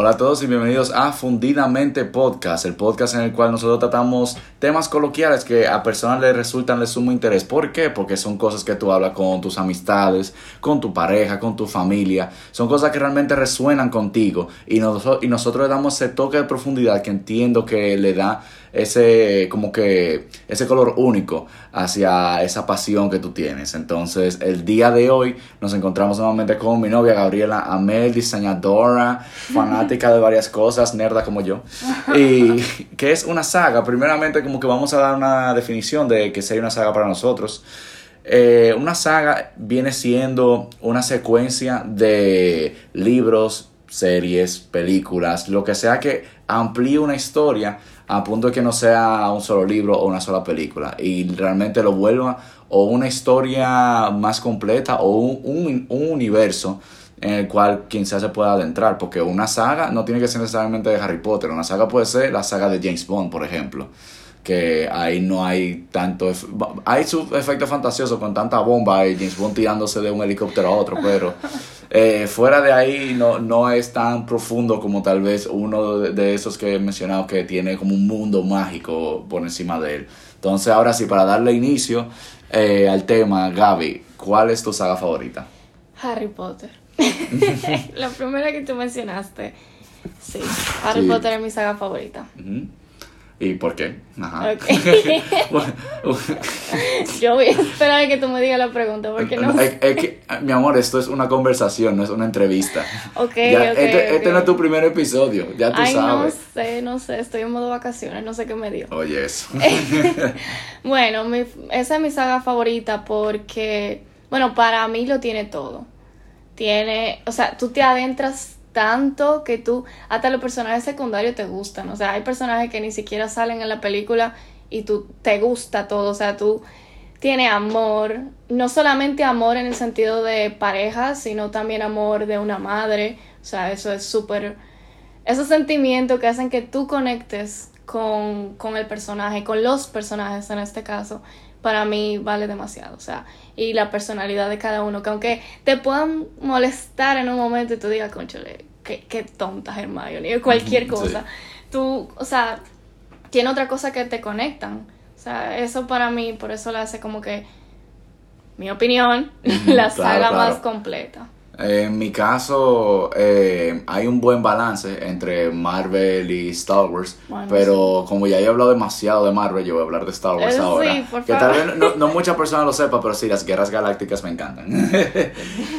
Hola a todos y bienvenidos a Fundidamente Podcast, el podcast en el cual nosotros tratamos temas coloquiales que a personas les resultan de sumo interés. ¿Por qué? Porque son cosas que tú hablas con tus amistades, con tu pareja, con tu familia. Son cosas que realmente resuenan contigo y, nosotros y nosotros le damos ese toque de profundidad que entiendo que le da ese como que ese color único hacia esa pasión que tú tienes. Entonces, el día de hoy nos encontramos nuevamente con mi novia Gabriela Amel, diseñadora, fanática de varias cosas, nerda como yo. Y que es una saga. Primeramente, como que vamos a dar una definición de que sería una saga para nosotros. Eh, una saga viene siendo una secuencia de libros, series, películas, lo que sea que amplíe una historia a punto de que no sea un solo libro o una sola película y realmente lo vuelva o una historia más completa o un, universo en el cual quizás se pueda adentrar, porque una saga no tiene que ser necesariamente de Harry Potter, una saga puede ser la saga de James Bond, por ejemplo, que ahí no hay tanto, hay su efecto fantasioso con tanta bomba y James Bond tirándose de un helicóptero a otro, pero eh, fuera de ahí no, no es tan profundo como tal vez uno de, esos que he mencionado que tiene como un mundo mágico por encima de él. Entonces ahora sí, para darle inicio eh, al tema, Gaby, ¿cuál es tu saga favorita? Harry Potter. La primera que tú mencionaste. Sí, Harry Potter es mi saga favorita. ¿Y por qué? Ajá. Yo voy a esperar a que tú me digas la pregunta, porque no. Es, que, mi amor, esto es una conversación, no es una entrevista. Ok, este, este, no es tu primer episodio, ya tú Ay, sabes. No sé, no sé, estoy en modo vacaciones, no sé qué me dio. Oye, eso. bueno, mi, esa es mi saga favorita porque, bueno, para mí lo tiene todo. Tiene, o sea, tú te adentras tanto que tú, hasta los personajes secundarios te gustan. O sea, hay personajes que ni siquiera salen en la película y tú te gusta todo. O sea, tú tienes amor, no solamente amor en el sentido de pareja, sino también amor de una madre. O sea, eso es súper... Esos sentimientos que hacen que tú conectes con, con el personaje, con los personajes en este caso, para mí vale demasiado. O sea, y la personalidad de cada uno, que aunque te puedan molestar en un momento y tú digas, conchale, qué, qué tonta Hermione, o cualquier cosa, tú, o sea, tiene otra cosa que te conectan. O sea, eso para mí, por eso la hace como que, mi opinión, la saga más completa. En mi caso, eh, hay un buen balance entre Marvel y Star Wars, pero como ya he hablado demasiado de Marvel, yo voy a hablar de Star Wars ahora. que tal vez no, muchas personas lo sepan, pero sí, las guerras galácticas me encantan.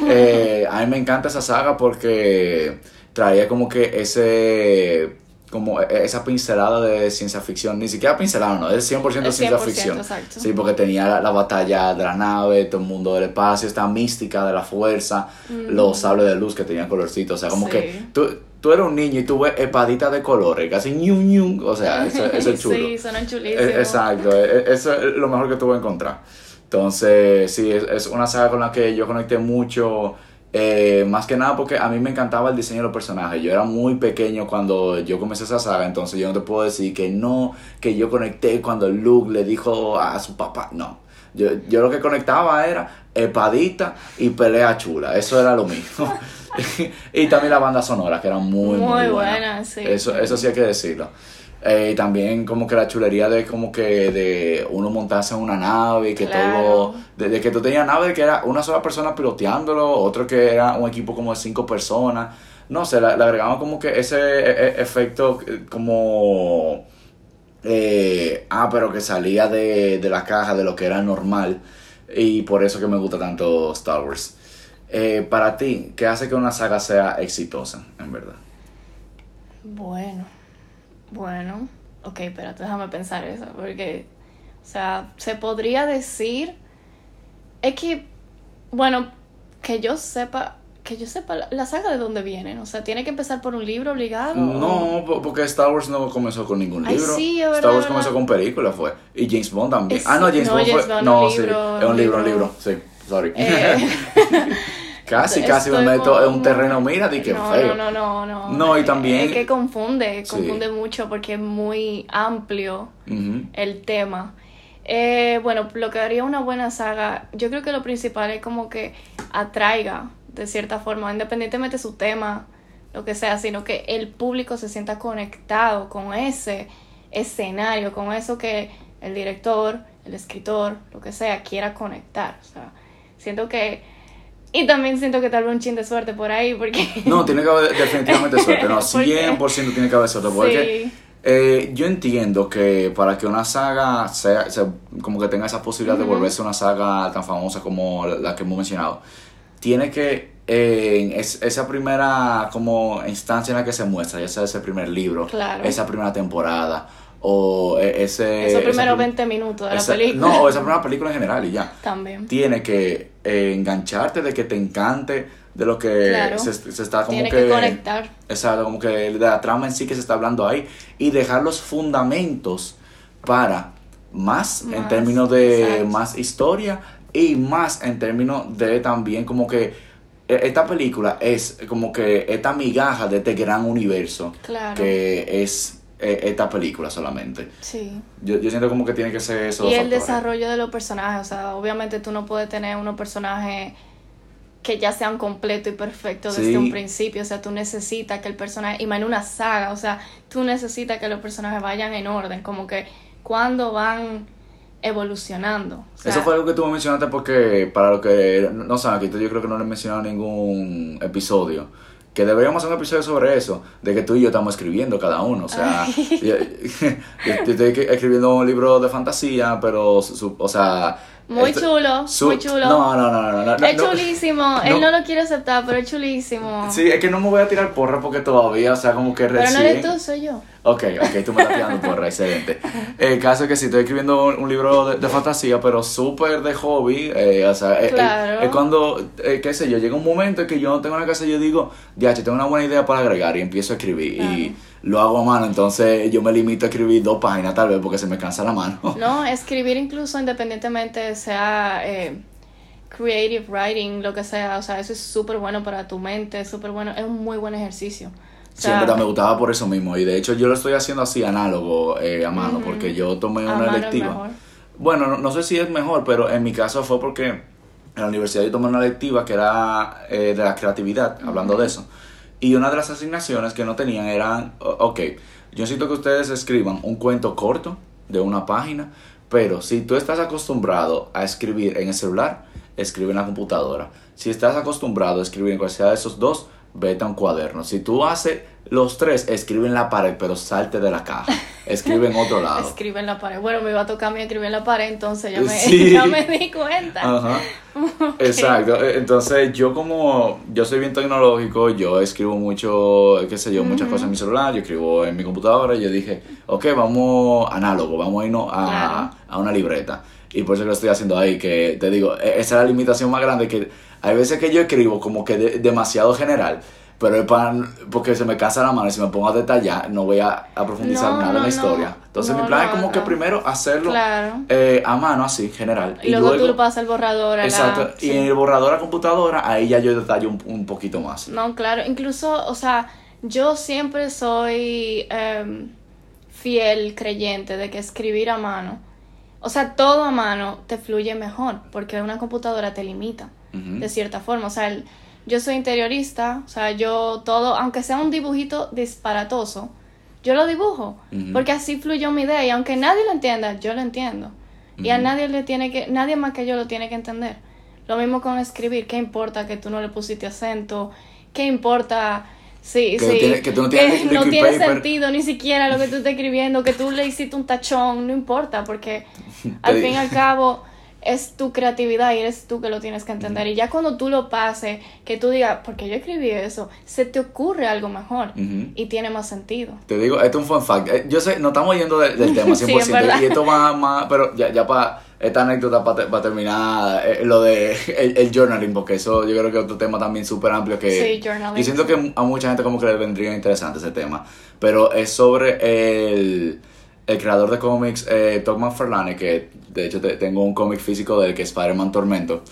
Eh, a mí me encanta esa saga porque traía como que ese como e, e, esa pincelada de ciencia ficción, ni siquiera pincelada, no, es 100%, ciencia ficción. Sí, porque tenía la, batalla de la nave, todo el mundo del espacio, esta mística de la fuerza, mm. los sables de luz que tenían colorcitos, o sea, como que tú, tú eres un niño y tú ves espaditas de colores, casi ñu, ñu, o sea, eso, es chulo. sí, son chulísimos. exacto, e, eso es lo mejor que tú vas a encontrar. Entonces, sí, es una saga con la que yo conecté mucho eh, más que nada porque a mí me encantaba el diseño de los personajes. Yo era muy pequeño cuando yo comencé esa saga, entonces yo no te puedo decir que no, que yo conecté cuando Luke le dijo a su papá. No. Yo, yo lo que conectaba era espadita y pelea chula. Eso era lo mismo. y también la banda sonora, que era muy, muy, buena. sí. Eso, eso sí hay que decirlo. Eh, y también como que la chulería de como que de uno montarse en una nave que todo... De, que tú tenías nave que era una sola persona piloteándolo, otro que era un equipo como de cinco personas. No sé, le, agregamos como que ese e, e, efecto eh, como... Eh, ah, pero que salía de, de la caja de lo que era normal. Y por eso que me gusta tanto Star Wars. Para ti, ¿qué hace que una saga sea exitosa, en verdad? Bueno bueno, ok, pero déjame pensar eso, porque, o sea, se podría decir, es que, bueno, que yo sepa, que yo sepa la, saga de dónde vienen, o sea, tiene que empezar por un libro obligado. No, porque Star Wars no comenzó con ningún libro. sí, Star Wars comenzó con película, fue. Y James Bond también. ah, no, James Bond fue. no, sí, es un libro, un libro, sí, sorry. Eh. Casi, casi me meto en un terreno, mira, di que feo. No, no, no, no. No, y también. Es que confunde, confunde mucho porque es muy amplio el tema. Eh, bueno, lo que haría una buena saga, yo creo que lo principal es como que atraiga de cierta forma, independientemente de su tema, lo que sea, sino que el público se sienta conectado con ese escenario, con eso que el director, el escritor, lo que sea, quiera conectar. O sea, siento que... Y también siento que tal vez un chin de suerte por ahí, porque... No, tiene que haber definitivamente suerte, no, 100% tiene que haber suerte, porque... Sí. Eh, yo entiendo que para que una saga sea, sea- como que tenga esa posibilidad de volverse una saga tan famosa como la, la que hemos mencionado, tiene que eh, es- esa primera como instancia en la que se muestra, ya sea ese primer libro, Claro. esa primera temporada o eh, ese Esos primeros prim- 20 minutos de la película. no o esa primera película en general y ya También. tiene que eh, engancharte de que te encante de lo que Claro. se, se está como Tiene que, que conectar. exacto como que de la trama en sí que se está hablando ahí y dejar los fundamentos para más, en términos de exacto. más historia y más en términos de también como que eh, esta película es como que esta migaja de este gran universo Claro. que es eh, esta película solamente Sí. yo, yo siento como que tiene que ser eso Y el desarrollo de los personajes, o sea, obviamente tú no puedes tener unos personajes que ya sean completos y perfectos Sí. desde un principio, o sea, tú necesitas que el personaje, y más en una saga, o sea, tú necesitas que los personajes vayan en orden, como que cuando van evolucionando. O sea, Eso fue algo que tú me mencionaste porque para lo que no saben, aquí yo creo que no le he mencionado ningún episodio. Que deberíamos hacer un episodio sobre eso, de que tú y yo estamos escribiendo cada uno. O sea, yo, yo estoy escribiendo un libro de fantasía, pero, su- o sea... Muy chulo, su- muy chulo. No, no, no, no. no, es no. chulísimo, él no lo quiere aceptar, pero es chulísimo. Sí, es que no me voy a tirar porra porque todavía, o sea, como que pero recién... no eres tú, soy yo. Ok, ok, tú me estás tirando porra, excelente. El caso es que sí, estoy escribiendo un, un libro de, de fantasía, pero súper de hobby. eh, o sea, eh, eh, Claro. es cuando, eh, qué sé yo, llega un momento en que yo no tengo una casa y yo digo, ya, tengo una buena idea para agregar y empiezo a escribir. Y lo hago a mano, entonces yo me limito a escribir dos páginas tal vez porque se me cansa la mano. No, escribir incluso independientemente sea eh, creative writing, lo que sea, o sea, eso es súper bueno para tu mente, súper bueno, es un muy buen ejercicio. O Sí, sea, en verdad me gustaba por eso mismo. Y de hecho yo lo estoy haciendo así análogo eh, a mano, porque yo tomé a una mano es electiva. mejor. Bueno, no, no sé si es mejor, pero en mi caso fue porque en la universidad yo tomé una electiva que era eh, de la creatividad, hablando de eso. Y una de las asignaciones que no tenían eran, ok, yo necesito que ustedes escriban un cuento corto de una página, pero si tú estás acostumbrado a escribir en el celular, escribe en la computadora. Si estás acostumbrado a escribir en cualquiera de esos dos, vete a un cuaderno. Si tú haces los tres, escribe en la pared, pero salte de la caja. Escribe en otro lado. Escribe en la pared. Bueno, me iba a tocar a mí escribir en la pared, entonces ya me, Sí. ya me di cuenta. Ajá. Exacto. Eh, Entonces, yo como yo soy bien tecnológico, yo escribo mucho, qué sé yo, muchas cosas en mi celular, yo escribo en mi computadora, y yo dije, ok, vamos análogo, vamos a irnos a, Claro. a una libreta. Y por eso lo estoy haciendo ahí, que te digo, e- esa es la limitación más grande, que hay veces que yo escribo como que de- demasiado general, pero es para, porque se me cansa la mano y si me pongo a detallar, no voy a, a profundizar No, nada en la no. historia. Entonces, mi plan lo es como que primero hacerlo Claro. eh, a mano, así, general. Y luego, tú le pasas el borrador a la... Exacto. sí. Y en el borrador a computadora, ahí ya yo detallo un, un poquito más. No, claro, incluso, o sea, yo siempre soy em, fiel creyente de que escribir a mano, o sea, todo a mano te fluye mejor, porque una computadora te limita, De cierta forma. O sea, el- yo soy interiorista, o sea, yo todo, aunque sea un dibujito disparatoso, yo lo dibujo, Ujú. porque así fluyó mi idea, y aunque nadie lo entienda, yo lo entiendo. Y a nadie le tiene que, nadie más que yo lo tiene que entender. Lo mismo con escribir, ¿qué importa que tú no le pusiste acento? ¿Qué importa? Sí, Que sí. tiene- que tú no tienes no liquid tiene paper. sentido ni siquiera lo que tú estás escribiendo, que tú le hiciste un tachón, no importa, porque al fin y al cabo es tu creatividad y eres tú que lo tienes que entender. Y ya cuando tú lo pases, que tú digas, porque yo escribí eso, se te ocurre algo mejor y tiene más sentido. Te digo, esto es un fun fact. Eh, Yo sé, no estamos yendo de- del tema 100%. Sí, es verdad. y esto va más, pero ya, ya para esta anécdota, para terminar, eh, lo de el, el journaling, porque eso yo creo que es otro tema también súper amplio que... Sí, journaling. Y siento que a mucha gente como que le vendría interesante ese tema. Pero es sobre el, el creador de cómics, eh, Todd McFarlane, que de hecho te- tengo un cómic físico del que es Spider-Man Tormento,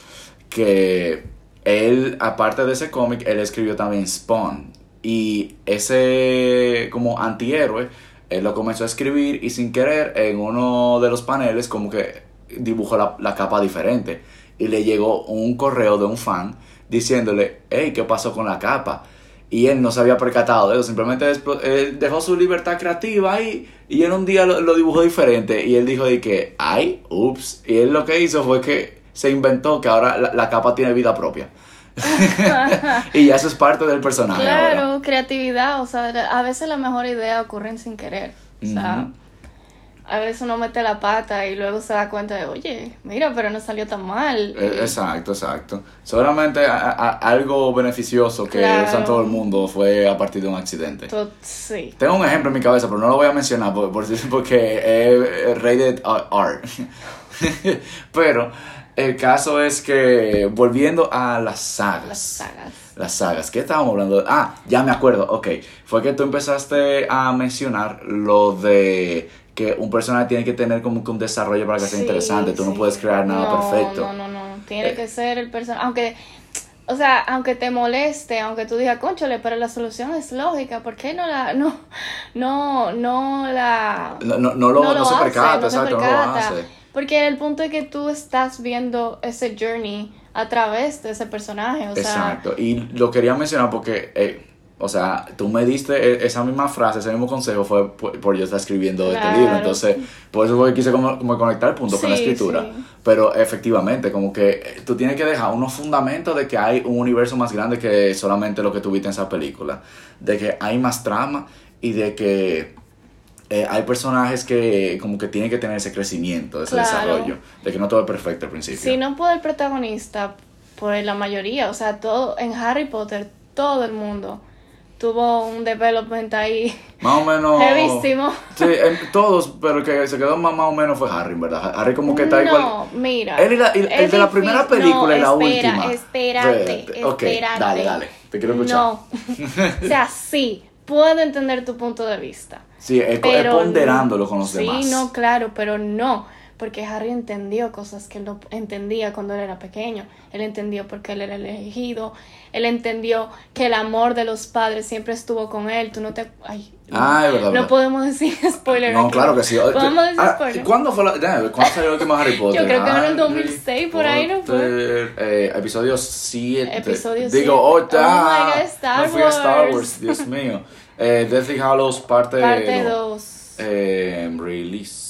que él, aparte de ese cómic, él escribió también Spawn. Y ese como antihéroe, él lo comenzó a escribir y sin querer en uno de los paneles como que dibujó la, la capa diferente. Y le llegó un correo de un fan diciéndole, hey, ¿qué pasó con la capa? Y él no se había percatado de eso, simplemente él dejó su libertad creativa ahí y él un día lo, lo dibujó diferente y él dijo de que, ay, ups, y él lo que hizo fue que se inventó que ahora la, la capa tiene vida propia. y ya eso es parte del personaje. Claro, ahora. creatividad, o sea, a veces las mejores ideas ocurren sin querer. O sea. A veces uno mete la pata y luego se da cuenta de, oye, mira, pero no salió tan mal. Eh, Exacto, exacto. Solamente a- a- algo beneficioso que Claro. usa todo el mundo fue a partir de un accidente. To- sí. Tengo un ejemplo en mi cabeza, pero no lo voy a mencionar por, por- porque es rated R. pero el caso es que, volviendo a las sagas. Las sagas. Las sagas. ¿Qué estábamos hablando? Ah, ya me acuerdo. Ok. Fue que tú empezaste a mencionar lo de que un personaje tiene que tener como que un desarrollo para que sea Sí, interesante. Tú no puedes crear nada No, perfecto. No, no, no. Tiene Eh. que ser el personaje. Aunque, o sea, aunque te moleste, aunque tú digas, conchole, pero la solución es lógica. ¿Por qué no la, no, no, no la. No, no, no lo, no se hace, percata, no se exacto, no lo percata? hace. Porque el punto es que tú estás viendo ese journey a través de ese personaje. O sea, Exacto. Y lo quería mencionar porque, eh, o sea, tú me diste e- esa misma frase, ese mismo consejo fue por, por yo estar escribiendo este libro. Entonces, por eso fue que quise como, como conectar el punto con la Sí, escritura. sí. Pero efectivamente, como que eh, tú tienes que dejar unos fundamentos de que hay un universo más grande que solamente lo que tuviste en esa película. De que hay más trama y de que eh, hay personajes que como que tienen que tener ese crecimiento, ese Claro. desarrollo. De que no todo es perfecto al principio. si no puede el protagonista, pues la mayoría, o sea, todo en Harry Potter, todo el mundo tuvo un development ahí Más o menos. heavísimo. Sí, en todos, pero el que se quedó más, más o menos fue Harry, ¿verdad? Harry como que está no, igual. mira. Él y la- y el es de la primera película y la no, espera, última. Espérate, ok, espérate. dale, dale, te quiero escuchar. No. o sea, sí, puedo entender tu punto de vista. Sí, es, es Pero ponderándolo con los sí, demás. no, claro, pero no. Porque Harry entendió cosas que él no entendía cuando él era pequeño. Él entendió por qué él era el elegido. Él entendió que el amor de los padres siempre estuvo con él. Tú no te. Ay, Ah, es verdad, No podemos decir spoiler. No, aquí. claro que sí. Podemos decir Ah, spoiler. ¿Cuándo fue la, ver, ¿cuándo salió el último Harry Potter? Yo creo que en el Harry 2006, por ahí, ¿no fue? Eh, episodio 7. Episodio Digo, siete. oh, Oh ya. my God, Star me fui a Star Wars. Dios mío. Eh, Deathly Hallows, parte Parte dos. 2. Eh, release.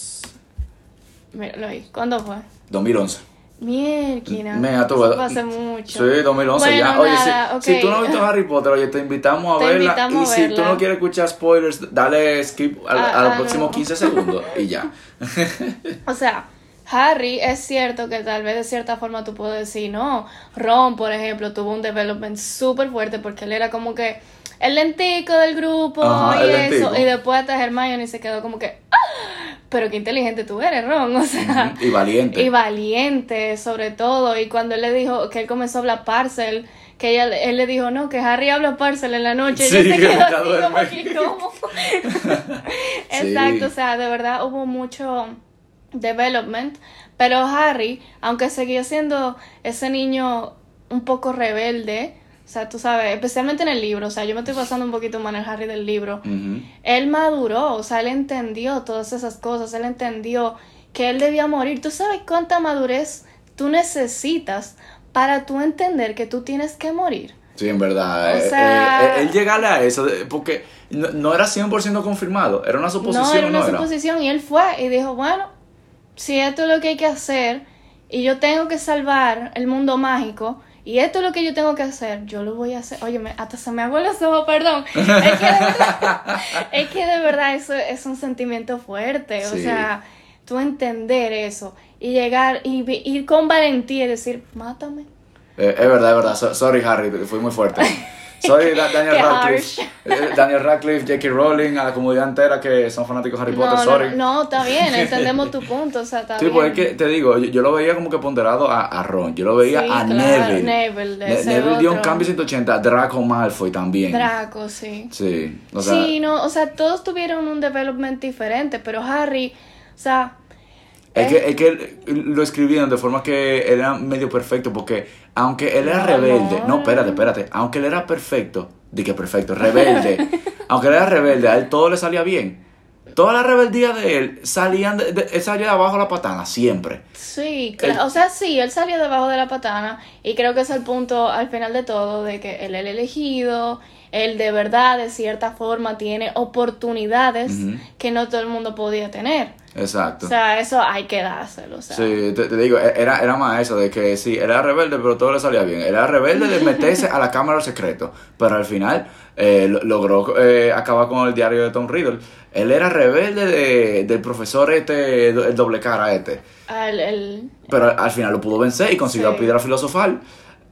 Míralo ahí. ¿Cuándo fue? 2011. Mierda. Mira, tú Eso hace mucho. Sí, 2011 Bueno, ya. Oye, nada, si, ok. si tú no has visto Harry Potter, oye, te invitamos a Te verla. invitamos y a si tú verla. no quieres escuchar spoilers, dale skip a, Ah, a los ah, próximos no. 15 segundos y ya. O sea, Harry es cierto que tal vez de cierta forma tú puedes decir, no, Ron, por ejemplo, tuvo un development súper fuerte porque él era como que el lentico del grupo Ajá, y eso. lentico. Y después hasta Hermione se quedó como que, ¡ah! Pero qué inteligente tú eres, Ron. O sea, y valiente. y valiente, sobre todo. Y cuando él le dijo que él comenzó a hablar parcel, que ella, él le dijo, no, que Harry habla parcel en la noche. Sí, y se quedó así como que, ¿cómo? Exacto, o sea, de verdad hubo mucho development. Pero Harry, aunque seguía siendo ese niño un poco rebelde, o sea, tú sabes, especialmente en el libro, o sea, yo me estoy pasando un poquito más en el Harry del libro. Él maduró, o sea, él entendió todas esas cosas, él entendió que él debía morir. ¿Tú sabes cuánta madurez tú necesitas para tú entender que tú tienes que morir? Sí, en verdad. O eh, sea- eh, eh, él llegarle a eso, porque no, no era 100% confirmado, era una suposición. no, era una ¿no era? suposición y él fue y dijo, bueno, si esto es lo que hay que hacer y yo tengo que salvar el mundo mágico y esto es lo que yo tengo que hacer, yo lo voy a hacer. Oye, me- hasta se me hago los ojos, perdón. Es que de verdad, es que de verdad eso es un sentimiento fuerte, o sea, tú entender eso y llegar y ir con valentía y decir, mátame. Eh, es verdad, es verdad. So- sorry, Harry, fui muy fuerte. Sorry, Da- Daniel Radcliffe. Eh, Daniel Radcliffe, J.K. Rowling, a la comunidad entera que son fanáticos de Harry Potter, No, sorry. no, no, está bien, entendemos tu punto, o sea, está Sí, bien. pues es que te digo, yo, yo lo veía como que ponderado a, a Ron, yo lo veía Sí, a claro, Neville. Neville, Ne- dio un cambio 180, Draco Malfoy también. Draco, sí. sí, o sea, sí, no, o sea, todos tuvieron un development diferente, pero Harry, o sea, es, eh, que, es que lo escribieron de forma que era medio perfecto, porque aunque él era rebelde, no. espérate, espérate, aunque él era perfecto, di que perfecto, rebelde, aunque él era rebelde, a él todo le salía bien. Toda la rebeldía de él salían de, de- él salía de abajo de la patana, siempre. sí, o sea, sí, él salió debajo de la patana y creo que es el punto al final de todo de que él era el elegido, él de verdad, de cierta forma, tiene oportunidades que no todo el mundo podía tener. Exacto. O sea, eso hay que dárselo. O sea. Sí, te, te digo, e- era, era más eso, de que sí, él era rebelde, pero todo le salía bien. Era rebelde de meterse a la cámara secreto, pero al final eh, lo- logró eh, acabar con el diario de Tom Riddle. Él era rebelde de- del profesor este, el doble cara este, Al- el- pero al, al final lo pudo vencer y consiguió Sí. la piedra filosofal.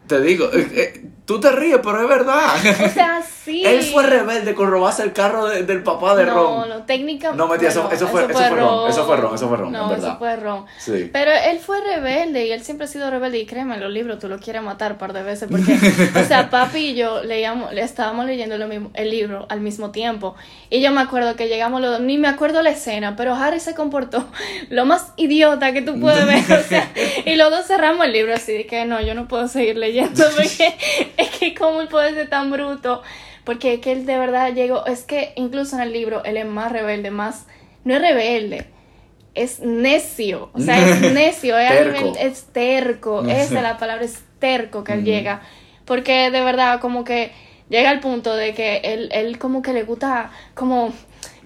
Te digo, eh, eh, tú te ríes, pero es verdad. o sea, sí. Él fue rebelde con robarse el carro de- del papá de no, Ron. no, técnicamente. No, mentira, eso- eso fue- eso fue Ron, eso fue Ron, eso fue Ron, No, en verdad. eso fue Ron. Sí. Pero él fue rebelde y él siempre ha sido rebelde. Y créeme, en los libros tú lo quieres matar un par de veces. Porque, o sea, papi y yo leíamos, le estábamos leyendo lo mismo, el libro al mismo tiempo. Y yo me acuerdo que llegamos los dos, ni me acuerdo la escena, pero Harry se comportó lo más idiota que tú puedes ver. O sea, y los dos cerramos el libro así de que no, yo no puedo seguir leyendo porque es que cómo él puede ser tan bruto. Porque es que él de verdad llegó, es que incluso en el libro él es más rebelde, más, no es rebelde, es necio, o sea, es necio, es, Terco. nivel- es terco, esa es la palabra, es terco que él llega, porque de verdad como que llega al punto de que él, él como que le gusta como,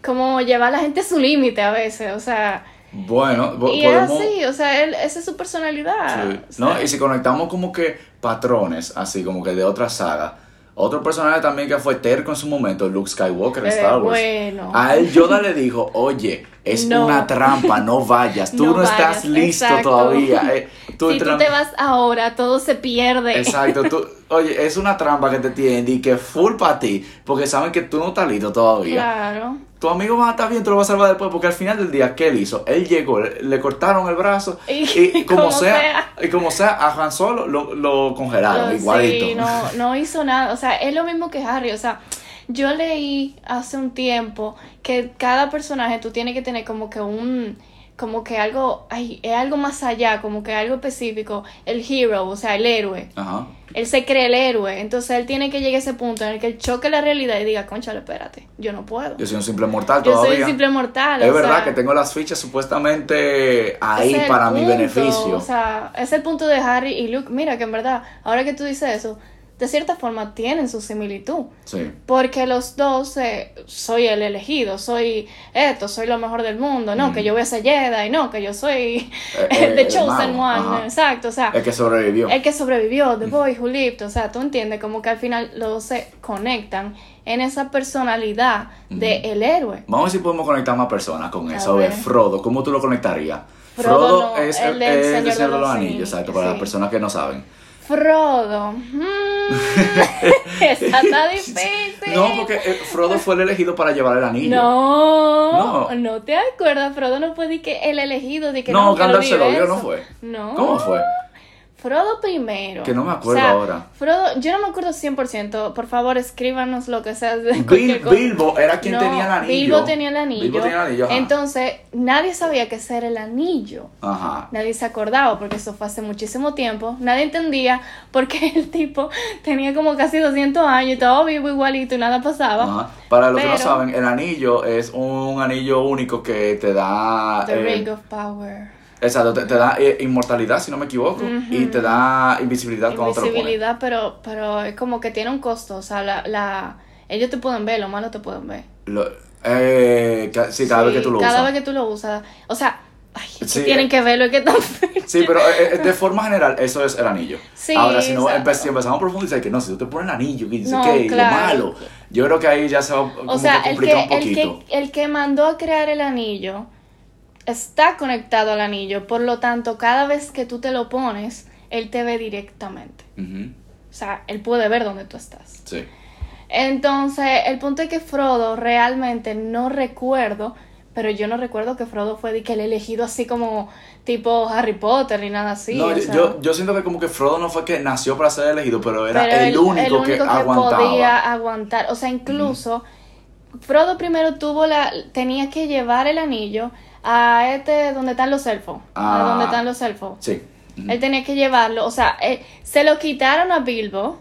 como llevar a la gente a su límite a veces, o sea, Bueno, y es así, o sea, él, esa es su personalidad. Sí. o sea, ¿No? Y si conectamos como que patrones, así como que de otra saga. Otro personaje también que fue terco en su momento, Luke Skywalker en Eh, Star Wars. bueno. A él Yoda le dijo, oye, es No. una trampa, no vayas, tú no, No estás vayas, listo exacto. todavía. eh, tú si tú te vas ahora, todo se pierde. Exacto, tú, oye, es una trampa que te tienen y que full para ti, porque saben que tú no estás listo todavía. Claro. Tu amigo va a estar bien, tú lo vas a salvar después, porque al final del día, ¿qué él hizo? Él llegó, le, cortaron el brazo y, Y como, como sea, sea. y como sea, a Han Solo lo, lo congelaron, Pero igualito. Sí, no, no hizo nada. O sea, es lo mismo que Harry. O sea, yo leí hace un tiempo que cada personaje tú tienes que tener como que un como que algo, ay, es algo más allá, como que algo específico, el hero, o sea, el héroe. Ajá. Él se cree el héroe, entonces él tiene que llegar a ese punto en el que él choque la realidad y diga, conchale, espérate, yo no puedo. Yo soy un simple mortal Yo soy todavía. un simple mortal. es o verdad sea, que tengo las fichas supuestamente ahí para mi beneficio. O sea, es el punto de Harry y Luke. Mira que en verdad, ahora que tú dices eso, de cierta forma tienen su similitud. sí. Porque los dos, eh, soy el elegido, soy esto, soy lo mejor del mundo, no, Mm. que yo voy a ser Jedi, no, que yo soy Eh, el eh, The el Chosen One, ajá. exacto, o sea, El que sobrevivió. el que sobrevivió, The Boy Who Lived, o sea, tú entiendes como que al final los dos se conectan en esa personalidad de el héroe. Vamos a ver si podemos conectar más personas con A eso. A ver. Frodo, ¿cómo tú lo conectarías? Frodo no, es el del es Señor de de los los Anillos, Anillos, exacto, para las personas que no saben. Frodo. Mm, esa está difícil. No, porque eh, Frodo fue el elegido para llevar el anillo. No, No. no, te acuerdas, Frodo no fue de que el elegido, de que No, no, Gandalf se lo dio. ¿no fue? No. ¿Cómo fue? Frodo primero. Que no me acuerdo O sea, ahora. Frodo, yo no me acuerdo 100%. Por favor, escríbanos lo que sea. De Bil-. Bilbo era quien No, tenía el anillo. Bilbo tenía el anillo. Bilbo tenía el anillo, ajá. Entonces, nadie sabía que ese era el anillo. Ajá. Nadie se acordaba porque eso fue hace muchísimo tiempo. Nadie entendía por qué el tipo tenía como casi 200 años y estaba vivo igualito y nada pasaba. Ajá. Para los que no saben, el anillo es un anillo único que te da. The eh, Ring of Power. Exacto, te, te da eh, inmortalidad, si no me equivoco, Ujú. y te da invisibilidad lo pones. Invisibilidad, pero, pero es como que tiene un costo. O sea, la, la, ellos te pueden ver, los malos te pueden ver. Lo- eh, sí, cada vez Sí, que tú lo cada usas. vez que tú lo usas. O sea, ay, que Sí, tienen eh. que verlo, que tan Sí, pero eh, eh, de forma general, eso es el anillo. Sí, Ahora, si, no, empe- si empezamos a profundizar, que no, si tú te pones el anillo, que dice No, que claro. lo malo, yo creo que ahí ya se va como O sea, que el complica que, un el, que, el que mandó a crear el anillo está conectado al anillo. Por lo tanto, cada vez que tú te lo pones, él te ve directamente. O sea, él puede ver dónde tú estás. Sí. Entonces, el punto es que Frodo realmente no recuerdo, pero yo no recuerdo que Frodo fue de que el elegido así como tipo Harry Potter ni nada así. no, o yo- sea, yo, yo siento que como que Frodo no fue que nació para ser elegido, pero era pero el, único que, aguantaba. podía aguantar. O sea, incluso Frodo primero tuvo la, tenía que llevar el anillo a este donde están los elfos, a Ah. donde están los elfos. Sí. Él tenía que llevarlo, o sea, eh, se lo quitaron a Bilbo.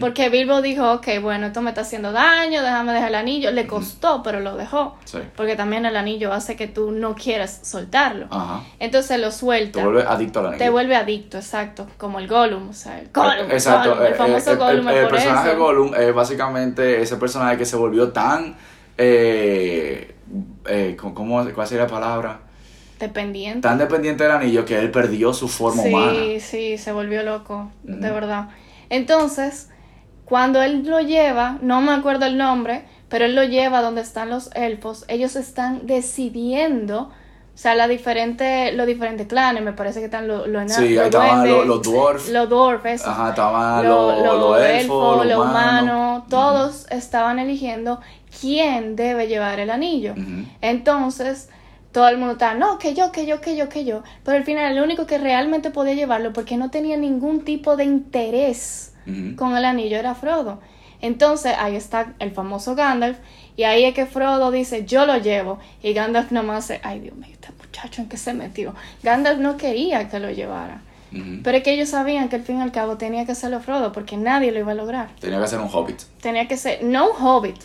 Porque Bilbo dijo, ok, bueno, esto me está haciendo daño, déjame dejar el anillo. Le costó, pero lo dejó. Sí. Porque también el anillo hace que tú no quieras soltarlo. Ajá. Entonces lo suelta. Te vuelve adicto al anillo. Te vuelve adicto, exacto. Como el Gollum, o sea, el Gollum. Exacto, Gollum, el eh, famoso eh, el, Gollum. el- el por personaje eso. Gollum es básicamente ese personaje que se volvió tan. Eh, eh, ¿cómo, ¿Cuál sería la palabra? Dependiente. Tan dependiente del anillo que él perdió su forma sí, humana. sí, se volvió loco, de verdad. Entonces, cuando él lo lleva, no me acuerdo el nombre, pero él lo lleva donde están los elfos, ellos están decidiendo, o sea, la diferente, los diferentes clanes, me parece que están los, los enanos, Sí, ahí los estaban los, dwarfs. los dwarfs. Ajá, estaban Lo- los, lo los elfos, los lo humanos. humano, todos estaban eligiendo quién debe llevar el anillo. Entonces, todo el mundo estaba, no, que yo, que yo, que yo, que yo. Pero al final, el único que realmente podía llevarlo, porque no tenía ningún tipo de interés con el anillo, era Frodo. Entonces, ahí está el famoso Gandalf, y ahí es que Frodo dice, yo lo llevo. Y Gandalf nomás hace, ay Dios mío, este muchacho en qué se metió. Gandalf no quería que lo llevara. Pero es que ellos sabían que al fin y al cabo tenía que hacerlo Frodo, porque nadie lo iba a lograr. Tenía que ser un hobbit. Tenía que ser, no un hobbit,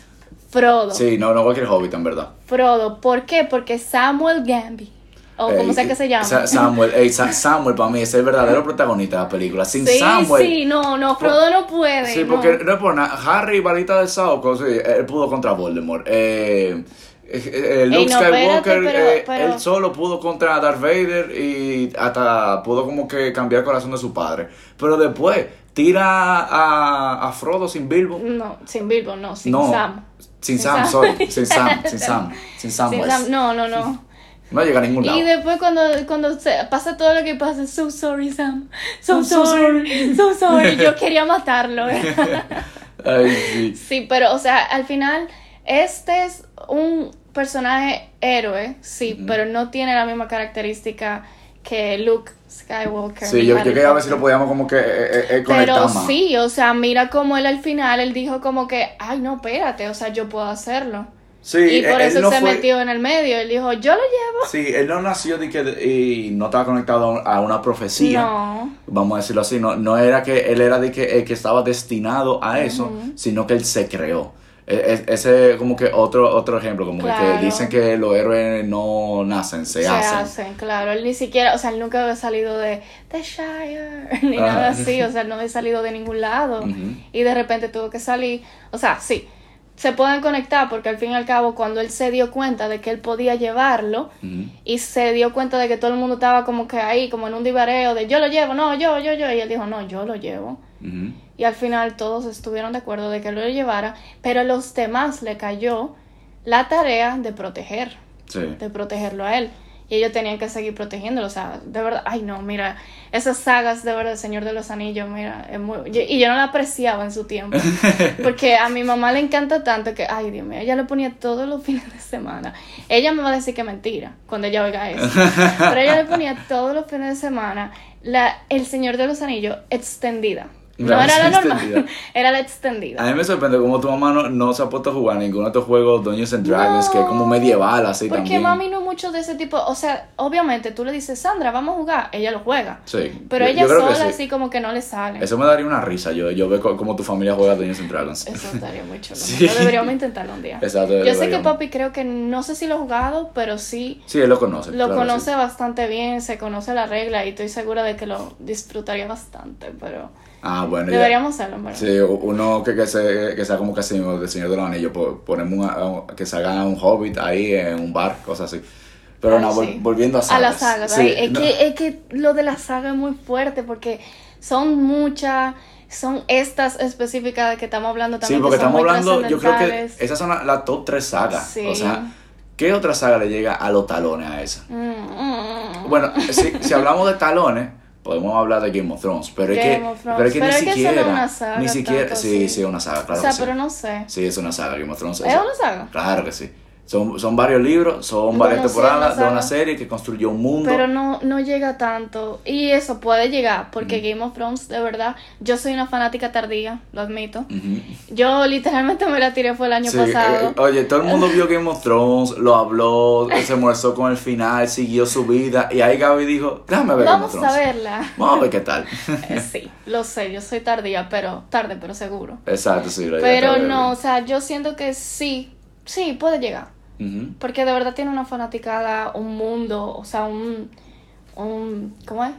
Frodo. Sí, no, no cualquier hobbit, en verdad. Frodo. ¿Por qué? Porque Samuel Gamby, o como sea que se llama. Sa- Samuel, ey, Sa- Samuel para mí es el verdadero protagonista de la película. Sin sí, Samuel. sí, no, no, Frodo no puede. Sí, no. porque no es por nada. Harry, balita del Sauco, sí, él pudo contra Voldemort. Eh, eh, eh, Luke Ey, no, espérate, Skywalker, pero- eh, pero- él solo pudo contra Darth Vader y hasta pudo como que cambiar el corazón de su padre. Pero después tira a, a Frodo sin Bilbo. No, sin Bilbo, no, sin no, Sam. Sin Sam, sorry, sin Sam, sin Sam, sin Sam. Sin pues. Sam, no, no, no. No llega a ningún lado. Y después cuando, cuando se pasa todo lo que pasa, so sorry Sam, so I'm so sorry, so sorry, yo quería matarlo. Ay, sí. sí, pero o sea, al final, este es un personaje héroe, sí, Ujú. pero no tiene la misma característica que Luke Skywalker. Sí, yo, yo quería ver si lo podíamos como que eh, eh, eh, conectar Pero más. sí, o sea, mira cómo él al final, él dijo como que, ay, no, espérate, o sea, yo puedo hacerlo. Sí, y por él eso no se fue- metió en el medio, él dijo, yo lo llevo. Sí, él no nació de que y no estaba conectado a una profecía. No. Vamos a decirlo así, no, no era que él era de que, el que estaba destinado a eso, sino que él se creó. E- ese como que otro otro ejemplo, como Claro. que dicen que los héroes no nacen, se, Se hacen. hacen, claro. Él ni siquiera, o sea, él nunca había salido de The Shire, ni Ajá. nada así, o sea, él no había salido de ningún lado. Y de repente tuvo que salir, o sea, sí, se pueden conectar porque al fin y al cabo cuando él se dio cuenta de que él podía llevarlo y se dio cuenta de que todo el mundo estaba como que ahí, como en un divareo de yo lo llevo, no, yo, yo, yo, y él dijo, no, yo lo llevo. Ujú. Y al final todos estuvieron de acuerdo de que lo llevara, pero a los demás le cayó la tarea de proteger Sí. de protegerlo a él. Y ellos tenían que seguir protegiéndolo. O sea, de verdad, ay no, mira, esas sagas de verdad, El Señor de los Anillos, mira, es muy. yo- y yo no la apreciaba en su tiempo. Porque a mi mamá le encanta tanto que, ay Dios mío, ella lo ponía todos los fines de semana. Ella me va a decir que mentira cuando ella oiga eso. Pero ella le ponía todos los fines de semana la, El Señor de los Anillos extendida. No era la normal, era la extendida. A mí me sorprende cómo tu mamá no, no se ha puesto a jugar ninguno de estos juegos Dungeons and Dragons, que es como medieval así Porque también. mami no mucho de ese tipo, o sea, obviamente tú le dices, Sandra, vamos a jugar, ella lo juega. Sí. Pero yo- ella yo sola sí. así como que no le sale. Eso me daría una risa, yo, yo veo cómo tu familia juega Dungeons and Dragons. Eso estaría muy chulo. Sí. Lo deberíamos intentarlo un día. Exacto, Yo sé que papi creo que no sé si lo ha jugado, pero sí Sí, él lo conoce. lo claro, conoce sí. bastante bien, se conoce la regla y estoy segura de que lo disfrutaría bastante, pero Ah, bueno, ya. deberíamos hacerlo, en verdad. Sí, uno que, que, se, que sea como casi de Señor de los Anillos, po- ponemos a que se haga un hobbit ahí en un bar, cosas así. Pero no, vol- sí. volviendo a a sagas. la saga, Sí, es, no, que, es que lo de la saga es muy fuerte porque son muchas, son estas específicas que estamos hablando Sí, también. porque que son estamos hablando, yo creo que esas son las top tres sagas. Sí. O sea, ¿qué otra saga le llega a los talones a esa? Mm, mm, mm. Bueno, si, si hablamos de talones, podemos hablar de Game of Thrones, pero es Game que, of Thrones. pero es que Pero ni es que eso no es siquiera, una saga ni siquiera, tanto sí, sí, es una saga, claro o sea, que sí. pero no sé. Sí, es una saga, Game of Thrones. ¿Es una saga? Claro que sí. Son, son varios libros, son varias Bueno, temporadas de una serie que construyó un mundo. Pero no, no llega tanto. Y eso puede llegar, porque Game of Thrones, de verdad, yo soy una fanática tardía, lo admito. Yo literalmente me la tiré fue el año Sí, pasado. eh, oye, todo el mundo vio Game of Thrones, lo habló, se molestó con el final, siguió su vida. Y ahí Gaby dijo, déjame ver Vamos Game of a verla. Vamos a ver qué tal. Eh, sí, lo sé, yo soy tardía, pero tarde, pero seguro. Exacto, sí. lo Pero no, o sea, yo siento que sí, sí, puede llegar. Porque de verdad tiene una fanaticada, un mundo, o sea, un, un ¿cómo es?